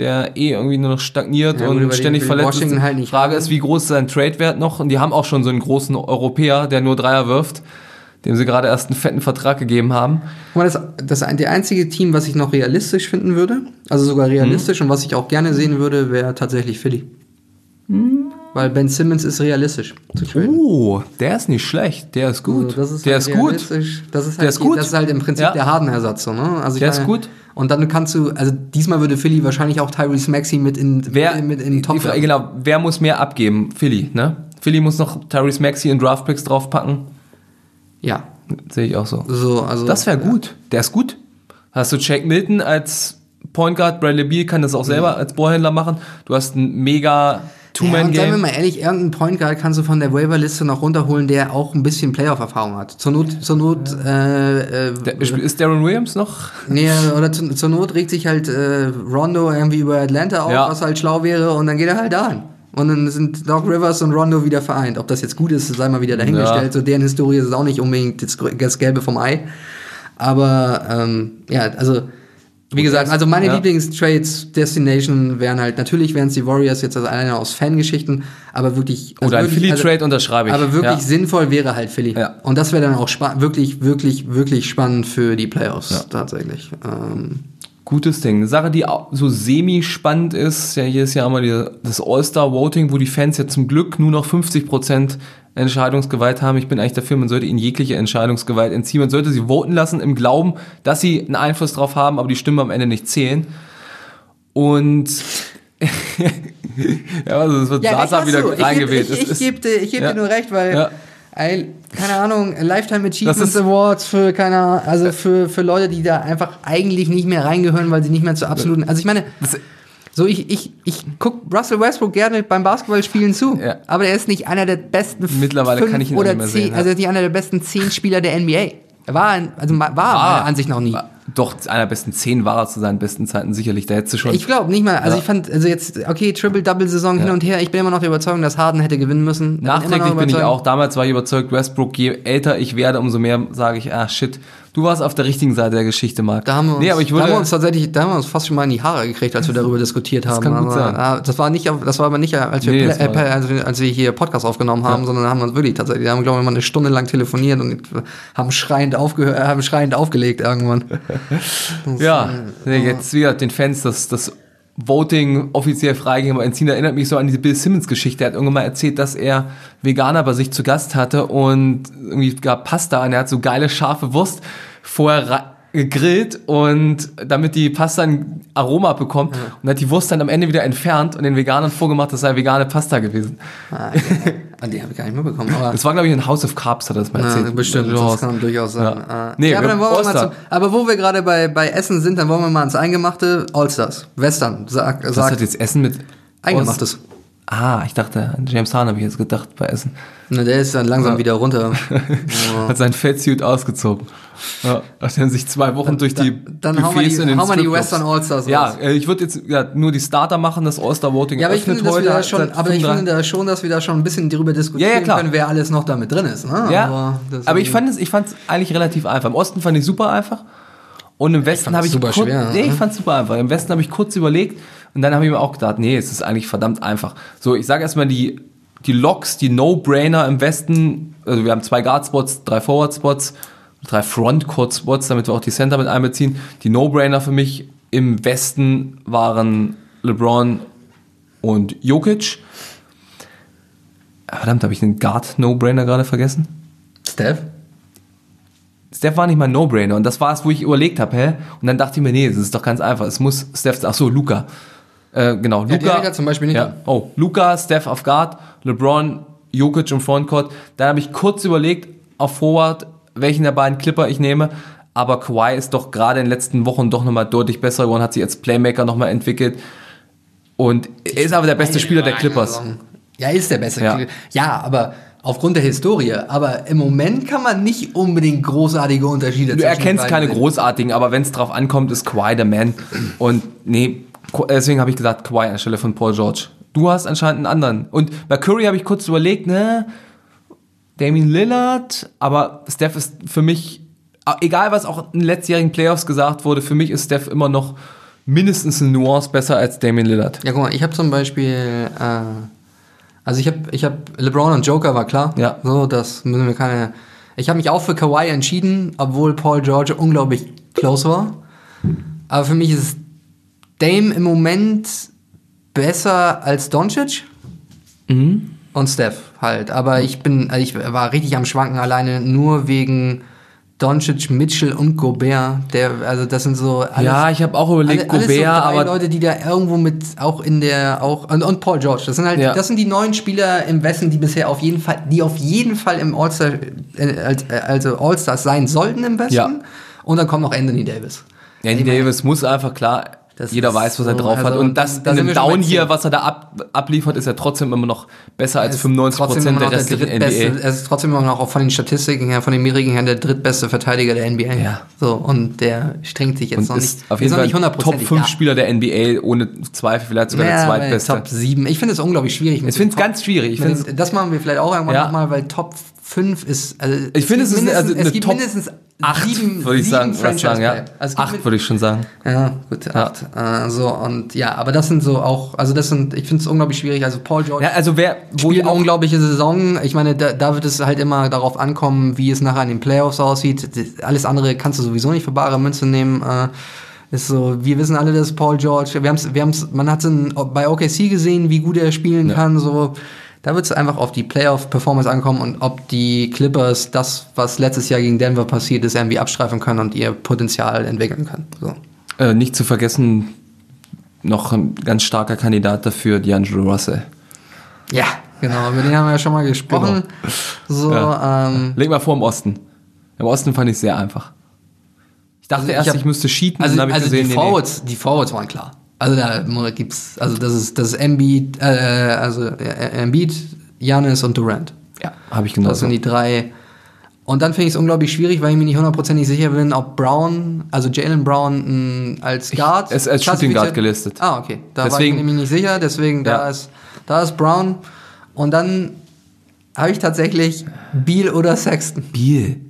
der eh irgendwie nur noch stagniert Ja, und ständig verletzt ist. Halt Frage ist, wie groß ist sein Trade-Wert noch? Und die haben auch schon so einen großen Europäer, der nur Dreier wirft, dem sie gerade erst einen fetten Vertrag gegeben haben. Guck mal, das, das der einzige Team, was ich noch realistisch finden würde, also sogar realistisch Mhm. und was ich auch gerne sehen würde, wäre tatsächlich Philly. Mhm. Weil Ben Simmons ist realistisch. Oh, der ist nicht schlecht, der ist gut. Also ist der halt ist gut. Das ist halt, Der ist gut. Das ist halt im Prinzip Ja. der Harden-Ersatz. So, ne? also Der ist gut. Und dann kannst du, also diesmal würde Philly wahrscheinlich auch Tyrese Maxey mit in, Wer, mit in den Top die genau, wer muss mehr abgeben? Philly, ne? Philly muss noch Tyrese Maxey in Draftpicks draufpacken. Ja, Sehe ich auch so. so, also. Das wäre gut. Der ist gut. Hast du Jake Milton als Point Guard, Bradley Beal kann das auch selber als Ballhändler machen. Du hast ein mega Ja, und seien wir Two-Man-Game. mal ehrlich, irgendeinen Point Guard kannst du von der Waiver-Liste noch runterholen, der auch ein bisschen Playoff-Erfahrung hat. Zur Not, zur Not, äh, äh, Der- ist Darren Williams noch? nee, oder zu, zur Not regt sich halt äh, Rondo irgendwie über Atlanta auf, Ja. was halt schlau wäre, und dann geht er halt dahin. Und dann sind Doc Rivers und Rondo wieder vereint. Ob das jetzt gut ist, sei mal wieder dahingestellt. Ja. So deren Historie ist es auch nicht unbedingt das Gelbe vom Ei. Aber ähm, ja, also wie gesagt, also meine Ja. Lieblingstrades Destination wären halt natürlich wären es die Warriors jetzt also alleine aus Fangeschichten, aber wirklich also Oder ein wirklich, Philly-Trade unterschreibe ich. aber wirklich Ja. sinnvoll wäre halt Philly. Ja. Und das wäre dann auch wirklich, wirklich, wirklich spannend für die Playoffs tatsächlich. Ähm, Gutes Ding. Eine Sache, die so semi-spannend ist, ja, hier ist ja die, das All-Star-Voting, wo die Fans ja zum Glück nur noch 50% Entscheidungsgewalt haben. Ich bin eigentlich dafür, man sollte ihnen jegliche Entscheidungsgewalt entziehen. Man sollte sie voten lassen im Glauben, dass sie einen Einfluss drauf haben, aber die Stimmen am Ende nicht zählen. Und ja, also es wird Ja, Sasa wieder ich, reingewählt. Ich, ich, ich gebe dir, ich geb Ja. dir nur recht, weil Ja. Ey, keine Ahnung, Lifetime Achievement Awards für keine also für, für Leute, die da einfach eigentlich nicht mehr reingehören, weil sie nicht mehr zu absoluten. Also ich meine, so ich, ich, ich guck Russell Westbrook gerne beim Basketballspielen zu, Ja. aber er ist nicht einer der besten Mittlerweile fünf kann ich ihn oder nicht mehr zehn, sehen, ja. also nicht einer der besten zehn Spieler der NBA. Er war, ein, also war, war meiner Ansicht noch nie. Doch, einer der besten zehn war er zu seinen besten Zeiten sicherlich. Da hättest du schon. Ich glaube nicht mal. Also Ja. ich fand, also jetzt, okay, Triple-Double-Saison hin und her. Ich bin immer noch der Überzeugung, dass Harden hätte gewinnen müssen. Nachträglich bin ich auch. Damals war ich überzeugt, Westbrook, je älter ich werde, umso mehr sage ich, ah shit, du warst auf der richtigen Seite der Geschichte, Marc. Da haben wir uns, nee, aber ich da haben wir würde, uns tatsächlich, da haben wir uns fast schon mal in die Haare gekriegt, als wir darüber diskutiert haben. kann gut aber, sein. ah, Das war nicht, das war aber nicht, als wir, Nee, Pla- das war- äh, als wir, als wir hier Podcast aufgenommen haben, sondern haben wir uns wirklich tatsächlich, da haben wir glaube ich mal eine Stunde lang telefoniert und haben schreiend aufgehört, äh, haben schreiend aufgelegt irgendwann. ja, nee, jetzt wieder den Fans das, das Voting offiziell freigegeben, aber Enzina erinnert mich so an diese Bill Simmons Geschichte. Er hat irgendwann mal erzählt, dass er Veganer bei sich zu Gast hatte und irgendwie gab Pasta und er hat so geile scharfe Wurst vorher gegrillt und damit die Pasta ein Aroma bekommt und hat die Wurst dann am Ende wieder entfernt und den Veganern vorgemacht, das sei vegane Pasta gewesen. Ah, ja. Ah, die habe ich gar nicht mitbekommen. Aber Das war, glaube ich, ein House of Carbs, hat er das mal Ja, erzählt. bestimmt, Ja, das kann durchaus sein. Ja. Ah. Nee, ja, aber, dann wollen wir mal All-Star. zu, aber wo wir gerade bei, bei Essen sind, dann wollen wir mal ans Eingemachte All-Stars. Western, sag, Was sagt hat jetzt Essen mit Eingemachtes. Ah, ich dachte, James Harden habe ich jetzt gedacht bei Essen. Ne, der ist dann langsam wieder runter. Hat sein Fettsuit ausgezogen. Ja, hat dann sich zwei Wochen durch die dann hauen wir die- in den hauen wir die. Western All-Stars Ja, raus. äh, ich würde jetzt ja, nur die Starter machen, das All-Star-Voting Ja, aber ich finde, heute da schon, aber ich 35 finde da schon, dass wir da schon ein bisschen drüber diskutieren Ja, ja, können, wer alles noch damit drin ist. Ne? Ja, aber, aber, ich fand es, ich fand eigentlich relativ einfach. Im Osten fand ich super einfach. Und im Westen fand habe ich super kurz, schwer, nee, ich ne? fand es super einfach. Im Westen habe ich kurz überlegt und dann habe ich mir auch gedacht, nee, es ist eigentlich verdammt einfach. So, ich sage erstmal die, die Locks, die No-Brainer im Westen. Also wir haben zwei Guard-Spots, drei Forward-Spots, drei Front-Court-Spots, damit wir auch die Center mit einbeziehen. Die No-Brainer für mich im Westen waren LeBron und Jokic. Verdammt, habe ich den Guard-No-Brainer gerade vergessen? Steph? Steph war nicht mal ein No-Brainer und das war es, wo ich überlegt habe, hä? Und dann dachte ich mir, nee, das ist doch ganz einfach. Es muss Steph, ach so, Luca. Äh, genau, Ja, Luca. ja zum Beispiel nicht Ja. Oh, Luca, Steph auf Guard, LeBron, Jokic im Frontcourt. Dann habe ich kurz überlegt, auf Forward, welchen der beiden Clipper ich nehme. Aber Kawhi ist doch gerade in den letzten Wochen doch nochmal deutlich besser geworden, hat sich als Playmaker nochmal entwickelt. Und er ist aber der beste Spieler der Clippers. Ja, ist der beste. Ja. Ja. aber aufgrund der Historie. Aber im Moment kann man nicht unbedingt großartige Unterschiede Du erkennst keine sehen. großartigen, aber wenn es drauf ankommt, ist Kawhi der Man. Und nee, deswegen habe ich gesagt Kawhi anstelle von Paul George. Du hast anscheinend einen anderen. Und bei Curry habe ich kurz überlegt, ne, Damien Lillard, aber Steph ist für mich, egal was auch in den letztjährigen Playoffs gesagt wurde, für mich ist Steph immer noch mindestens eine Nuance besser als Damien Lillard. Ja, guck mal, ich habe zum Beispiel, äh, also ich habe, ich habe LeBron und Joker war klar. Ja. So, das müssen wir keine. Ich habe mich auch für Kawhi entschieden, obwohl Paul George unglaublich close war. Aber für mich ist Dame im Moment besser als Doncic. Und Steph halt. Aber ich bin, also ich war richtig am Schwanken alleine nur wegen Doncic, Mitchell und Gobert. Der, also das sind so alles, ja, ich habe auch überlegt, alle, Gobert, so drei aber Leute, die da irgendwo mit auch in der auch und, und Paul George. Das sind halt, Ja. das sind die neun Spieler im Westen, die bisher auf jeden Fall, die auf jeden Fall im All-Star, äh, äh, also All-Stars sein sollten im Westen. Ja. Und dann kommt noch Anthony Davis. Meine, Davis muss einfach klar, Das jeder weiß, was er drauf hat. also, Und das da in dem Down hier, was er da ab, abliefert, ist er trotzdem immer noch besser als Er ist 95 trotzdem immer Prozent der restlichen drittbeste- NBA. Er ist trotzdem immer noch auch von den Statistiken her, von den Metriken her, der drittbeste Verteidiger der NBA. Ja. So, und der strengt sich jetzt Und noch ist nicht. auf jeden Fall nicht Top hundertprozentig 5 da. Spieler der NBA, ohne Zweifel, vielleicht sogar der Ja, aber zweitbeste. Top 7. Ich finde es unglaublich schwierig. Ich finde es ganz schwierig. Das machen wir vielleicht auch irgendwann Ja. nochmal, weil Top 5 ist. Also Ich finde, es ist eine- also mindestens- eine es gibt Top mindestens 8, sieben, würde ich sieben sagen. was sagen ja. Also Acht würde ich schon sagen. Ja, gut, acht. Äh, so, und ja, aber das sind so auch, also das sind, ich finde es unglaublich schwierig. Also Paul George Ja, also wer, wo spielt auch unglaubliche Saison. Ich meine, da, da wird es halt immer darauf ankommen, wie es nachher in den Playoffs aussieht. Alles andere kannst du sowieso nicht für bare Münze nehmen. Äh, ist so, wir wissen alle, dass Paul George, wir haben's, wir haben's, man hat es bei OKC gesehen, wie gut er spielen kann. So, da wird es einfach auf die Playoff-Performance ankommen und ob die Clippers das, was letztes Jahr gegen Denver passiert ist, irgendwie abstreifen können und ihr Potenzial entwickeln können. So. äh, nicht zu vergessen, noch ein ganz starker Kandidat dafür, D'Angelo Russell. Ja, Genau, über den haben wir ja schon mal gesprochen. So, Genau. Ja. ähm, Leg mal vor im Osten. Im Osten fand ich sehr einfach. Ich dachte Also ich erst, hab- ich müsste cheaten, also, ich also gesehen, die nee, nee. Forwards, die Forwards waren klar. Also da gibt's, also das ist das ist Embiid, äh, also Embiid, Giannis und Durant. Ja, habe ich genau Das sind die drei. Und dann finde ich es unglaublich schwierig, weil ich mir nicht hundertprozentig sicher bin, ob Brown, also Jalen Brown mh, als Guard. ist als Shooting Guard gelistet. Ah, okay. Da Deswegen- war ich mir nämlich nicht sicher, deswegen da Ja. ist da ist Brown. Und dann habe ich tatsächlich Beal oder Sexton. Biel.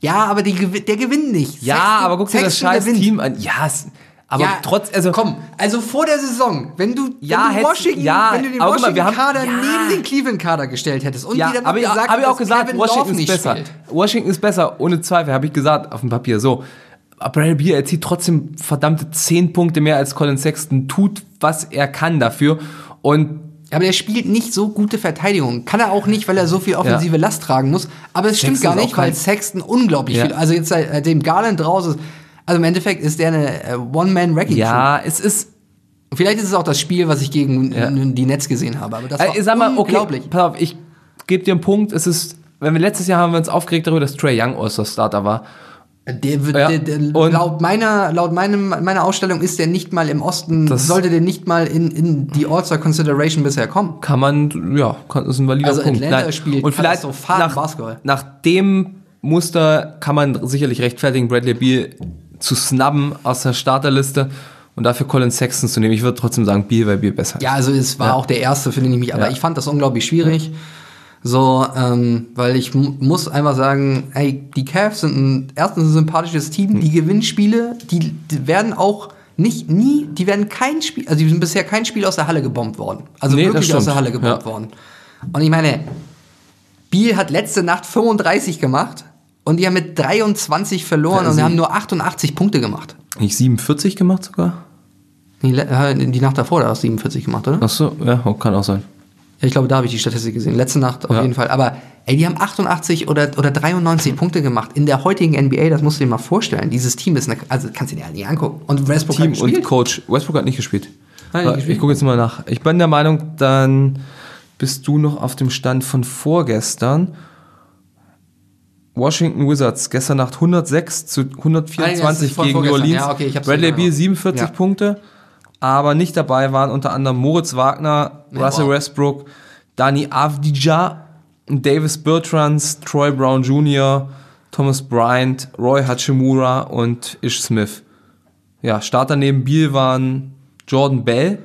Ja, aber die, der gewinnt nicht. Ja, Sexton- aber guck dir das scheiß gewinnt. Team an. Ja, es, aber ja, trotz, also komm, also vor der Saison, wenn du, Ja, wenn du Washington, ja, wenn du den aber guck mal, wir haben- Washington-Kader ja. neben den Cleveland-Kader gestellt hättest und ja, wieder habe ich, gesagt, hab ich auch gesagt, Kevin Washington ist besser. spielt. Washington ist besser, ohne Zweifel, habe ich gesagt auf dem Papier. So, Bradley Beal erzielt trotzdem verdammte 10 Punkte mehr als Colin Sexton, tut, was er kann dafür. Und Aber er spielt nicht so gute Verteidigung. Kann er auch nicht, weil er so viel offensive Last tragen muss. Aber es stimmt Sexton gar nicht, weil Sexton unglaublich Ja. viel. Also jetzt seitdem Garland raus ist. Also im Endeffekt ist der eine äh, One-Man-Wrecking. ja, es ist, Vielleicht ist es auch das Spiel, was ich gegen Ja. die Nets gesehen habe. Aber das war äh, sag mal, okay, unglaublich. pass auf, ich gebe dir einen Punkt. Es ist, wenn wir letztes Jahr haben wir uns aufgeregt darüber, dass Trey Young All-Star Starter war. Der, Ja. der, der, laut meiner, laut meinem, meiner Ausstellung ist der nicht mal im Osten, Das- sollte der nicht mal in, in die All-Star Consideration bisher kommen. kann man, ja, kann, ist ein valider Also Punkt. Atlanta spielt und vielleicht katastrophalen nach, Basketball. nach dem Muster kann man sicherlich rechtfertigen, Bradley Beal zu snubben aus der Starterliste und dafür Colin Sexton zu nehmen. Ich würde trotzdem sagen, Beal, weil Beal besser ist. Ja, also es war Ja. auch der erste, für den ich mich, aber Ja. ich fand das unglaublich schwierig. So, ähm, weil ich mu- muss einfach sagen, ey, die Cavs sind ein, erstens ein sympathisches Team, Hm. die gewinnen Spiele, die, die werden auch nicht, nie, die werden kein Spiel, also die sind bisher kein Spiel aus der Halle gebombt worden. Also Nee, wirklich aus der Halle gebombt Ja. worden. Und ich meine, Biel hat letzte Nacht 35 gemacht und die haben mit 23 verloren Ja, und sie- haben nur 88 Punkte gemacht. Nicht 47 gemacht sogar? Die, äh, die Nacht davor, da hast du 47 gemacht, oder? Ach so, ja, oh, kann auch sein. Ja, ich glaube, da habe ich die Statistik gesehen. Letzte Nacht auf Ja. jeden Fall. Aber ey, die haben 88 oder, oder 93 Punkte gemacht. In der heutigen NBA, das musst du dir mal vorstellen. Dieses Team ist eine, also kannst du dir halt nicht angucken. Und Westbrook Team hat und gespielt. Coach. Westbrook hat nicht gespielt. Hat nicht gespielt? ich gucke jetzt mal nach. Ich bin der Meinung, dann bist du noch auf dem Stand von vorgestern. Washington Wizards, gestern Nacht 106 zu Nein, das 124 ist von gegen New. Orleans. Ja, okay, Bradley Beal gemacht. 47 Ja. Punkte, aber nicht dabei waren unter anderem Moritz Wagner, Ja, Russell wow. Westbrook, Dani Avdija, Davis Bertrands, Troy Brown Jr., Thomas Bryant, Roy Hachimura und Ish Smith. Ja, Starter neben Beal waren Jordan Bell,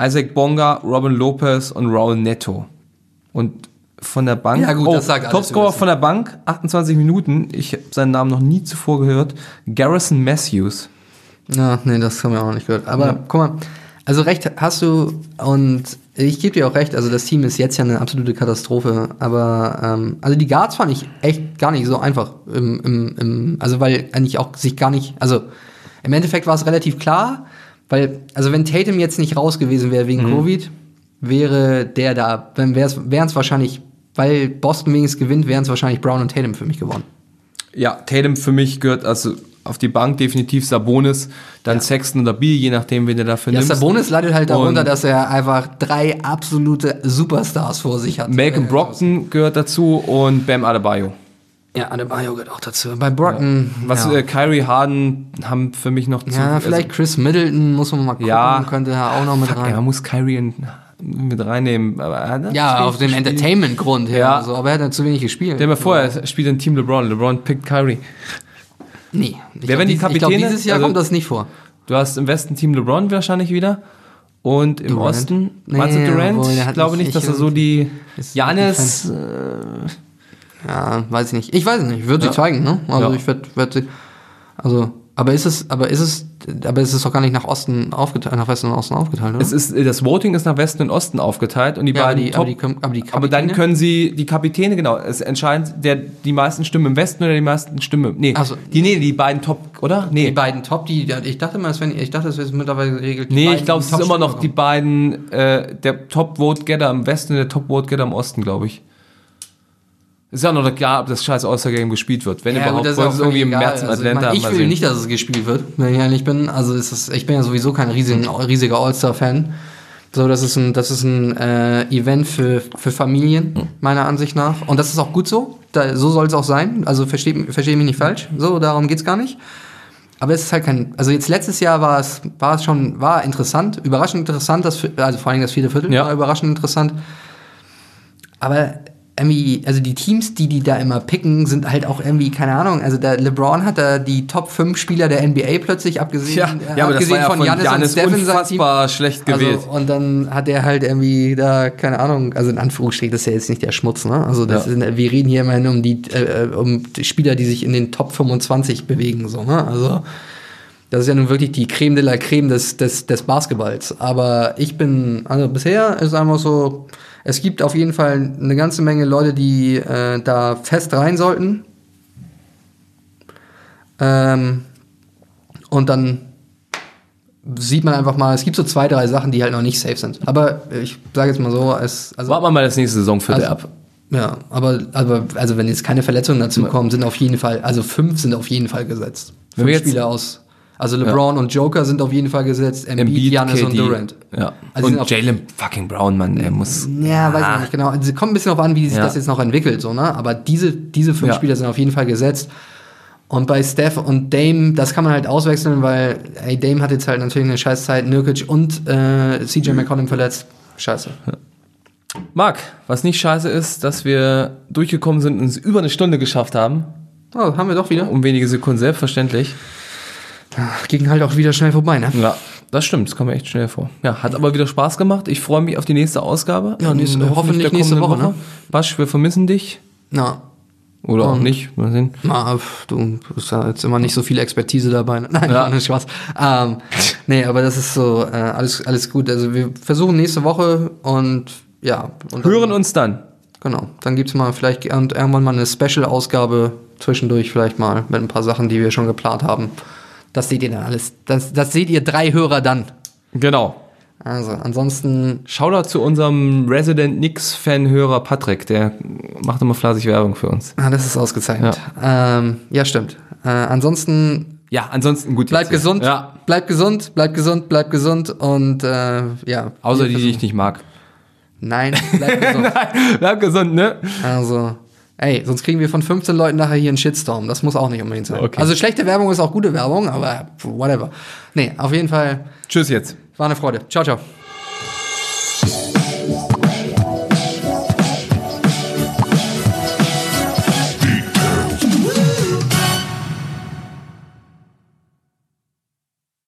Isaac Bonga, Robin Lopez und Raul Neto. Und von der Bank, Ja, gut, oh, das sagt alles Topscorer von der Bank, 28 Minuten, ich habe seinen Namen noch nie zuvor gehört, Garrison Matthews. Ja, nee, das haben wir auch nicht gehört. Aber Ja. guck mal, also recht hast du und ich gebe dir auch recht, also das Team ist jetzt ja eine absolute Katastrophe. Aber ähm, also die Guards fand ich echt gar nicht so einfach. Im, im, im, also weil eigentlich auch sich gar nicht, also im Endeffekt war es relativ klar, weil, also wenn Tatum jetzt nicht raus gewesen wäre wegen Covid, wäre der da, dann wären es wahrscheinlich, weil Boston wenigstens gewinnt, wären es wahrscheinlich Brown und Tatum für mich geworden. Ja, Tatum für mich gehört also auf die Bank definitiv Sabonis, dann Sexton oder Beal, je nachdem, wen du dafür Ja, nimmst. Sabonis leidet halt darunter, Und- dass er einfach drei absolute Superstars vor sich hat. Malcolm Äh, Brockton gehört dazu und Bam Adebayo. Ja, Adebayo gehört auch dazu. Bei Brockton, Was ja. äh, Kyrie Harden haben für mich noch zu. ja, vielleicht Chris Middleton muss man mal gucken, Ja. könnte er auch noch mit Also, ja, man rein. muss Kyrie in, mit reinnehmen. Aber, er hat Ja, auf dem. Entertainment-Grund her. Ja. So, aber er hat dann zu wenig gespielt. Stell dir mal vor, er spielt in Team LeBron. LeBron pickt Kyrie. Nee. Ich Wer glaub, werden die dies- Ich Kapitäne? dieses Jahr Also- kommt das nicht vor. Du hast im Westen Team LeBron wahrscheinlich wieder. Und im Durant? Osten, Nee, meinst du Durant? obwohl, der ich glaube nicht- dass er so die Janis, Ja, weiß ich nicht. Ich weiß es nicht. Wird Ja. sich zeigen, ne? Also Ja. ich werde, werd, also, aber ist es, aber ist es, aber ist es doch gar nicht nach Osten aufgeteilt, nach Westen und Osten aufgeteilt, oder? es ist, das Voting ist nach Westen und Osten aufgeteilt und die Ja, aber beiden die- Top, aber die aber die aber dann können sie, die Kapitäne, genau, es entscheidet, der, die meisten Stimmen im Westen oder die meisten Stimmen, nee, Ach so. die, nee, die beiden Top, oder? Nee. Die beiden Top, die, ich dachte mal, es wären, ich dachte, es wäre mittlerweile geregelt. Nee, ich glaube, es ist immer noch die beiden, äh, der Top-Vote-Getter im Westen und der Top-Vote-Getter im Osten, glaube ich. Ist ja noch klar, ob das scheiß All-Star-Game gespielt wird. Wenn. Ja, überhaupt, gut, das wollen sie irgendwie im völlig März in egal. Also, Atlanta ich, meine, ich will nicht, dass es gespielt wird, wenn ich ehrlich bin. Also ist, ich bin ja sowieso kein riesigen, riesiger All-Star-Fan. So, das ist ein, das ist ein äh, Event für, für Familien, meiner Ansicht nach. Und das ist auch gut so. Da, so soll es auch sein. Also versteht versteh mich nicht falsch. So, darum geht's gar nicht. Aber es ist halt kein. Also jetzt letztes Jahr war es, war es schon, war interessant, überraschend interessant, das, also vor allem das vierte Viertel Ja. war überraschend interessant. Aber irgendwie, also die Teams, die die da immer picken, sind halt auch irgendwie, keine Ahnung, also der LeBron hat da die Top 5 Spieler der NBA plötzlich abgesehen, Ja, äh, ja aber das abgesehen war ja von Janis und Stephen unfassbar schlecht gewählt. Also, und dann hat er halt irgendwie da, keine Ahnung, also in Anführungsstrichen, das ist ja jetzt nicht der Schmutz, ne? Also das Ja. sind, wir reden hier immerhin um die, äh, um die Spieler, die sich in den Top 25 bewegen, so, ne? Also das ist ja nun wirklich die Creme de la Creme des, des, des Basketballs. Aber ich bin, also bisher ist einfach so, es gibt auf jeden Fall eine ganze Menge Leute, die äh, da fest rein sollten. Ähm, und dann sieht man einfach mal, es gibt so zwei, drei Sachen, die halt noch nicht safe sind. Aber ich sage jetzt mal so, es, also, Warten wir mal das nächste Saisonviertel Also- ab. ja, aber, aber also wenn jetzt keine Verletzungen dazu kommen, sind auf jeden Fall, also fünf sind auf jeden Fall gesetzt. Wenn Fünf wir jetzt- Spieler aus. Also LeBron und Joker sind auf jeden Fall gesetzt, Embiid, Embiid, Giannis und. Durant. Ja. Also und Jalen fucking Brown, Mann, der muss. Ja, weiß ich nicht genau. Also, kommt ein bisschen darauf an, wie sich Ja. das jetzt noch entwickelt, so, ne? Aber diese, diese fünf Ja. Spieler sind auf jeden Fall gesetzt. Und bei Steph und Dame, das kann man halt auswechseln, weil, ey, Dame hat jetzt halt natürlich eine Scheißzeit, Nurkic und äh, CJ McCollum verletzt. Scheiße. Marc, was nicht scheiße ist, dass wir durchgekommen sind und es über eine Stunde geschafft haben. Oh, haben wir doch wieder. Um wenige Sekunden, selbstverständlich. Ging halt auch wieder schnell vorbei, ne? Ja, das stimmt, das kommt mir echt schnell vor. Ja, hat aber wieder Spaß gemacht. Ich freue mich auf die nächste Ausgabe. Ja, nächste- Ähm, hoffentlich der nächste kommenden Woche, ne? Basch, wir vermissen dich. Na, Oder auch nicht. Mal sehen. Na, du hast ja jetzt immer nicht so viel Expertise dabei. ne? Nein, Ja. nicht Spaß. Ähm, nee, aber das ist so, äh, alles, alles gut. Also wir versuchen nächste Woche und ja. Und dann, Hören uns dann. Genau. Dann gibt's mal vielleicht irgendwann mal eine Special-Ausgabe zwischendurch vielleicht mal mit ein paar Sachen, die wir schon geplant haben. Das seht ihr dann alles. Das, das seht ihr drei Hörer dann. Genau. Also, ansonsten, Shoutout zu unserem Resident Nix-Fan-Hörer Patrick, der macht immer fleißig Werbung für uns. ah, das ist ausgezeichnet. Ja, ähm, ja stimmt. Äh, ansonsten Ja, ansonsten gut. Bleib jetzt. gesund, Ja, bleib gesund, bleib gesund, bleib gesund und äh, ja. außer die, die ich nicht mag. Nein, bleib gesund. Bleib gesund, ne? Also, ey, sonst kriegen wir von 15 Leuten nachher hier einen Shitstorm. Das muss auch nicht unbedingt sein. Okay. Also schlechte Werbung ist auch gute Werbung, aber whatever. Nee, auf jeden Fall Tschüss jetzt. war eine Freude. Ciao, ciao.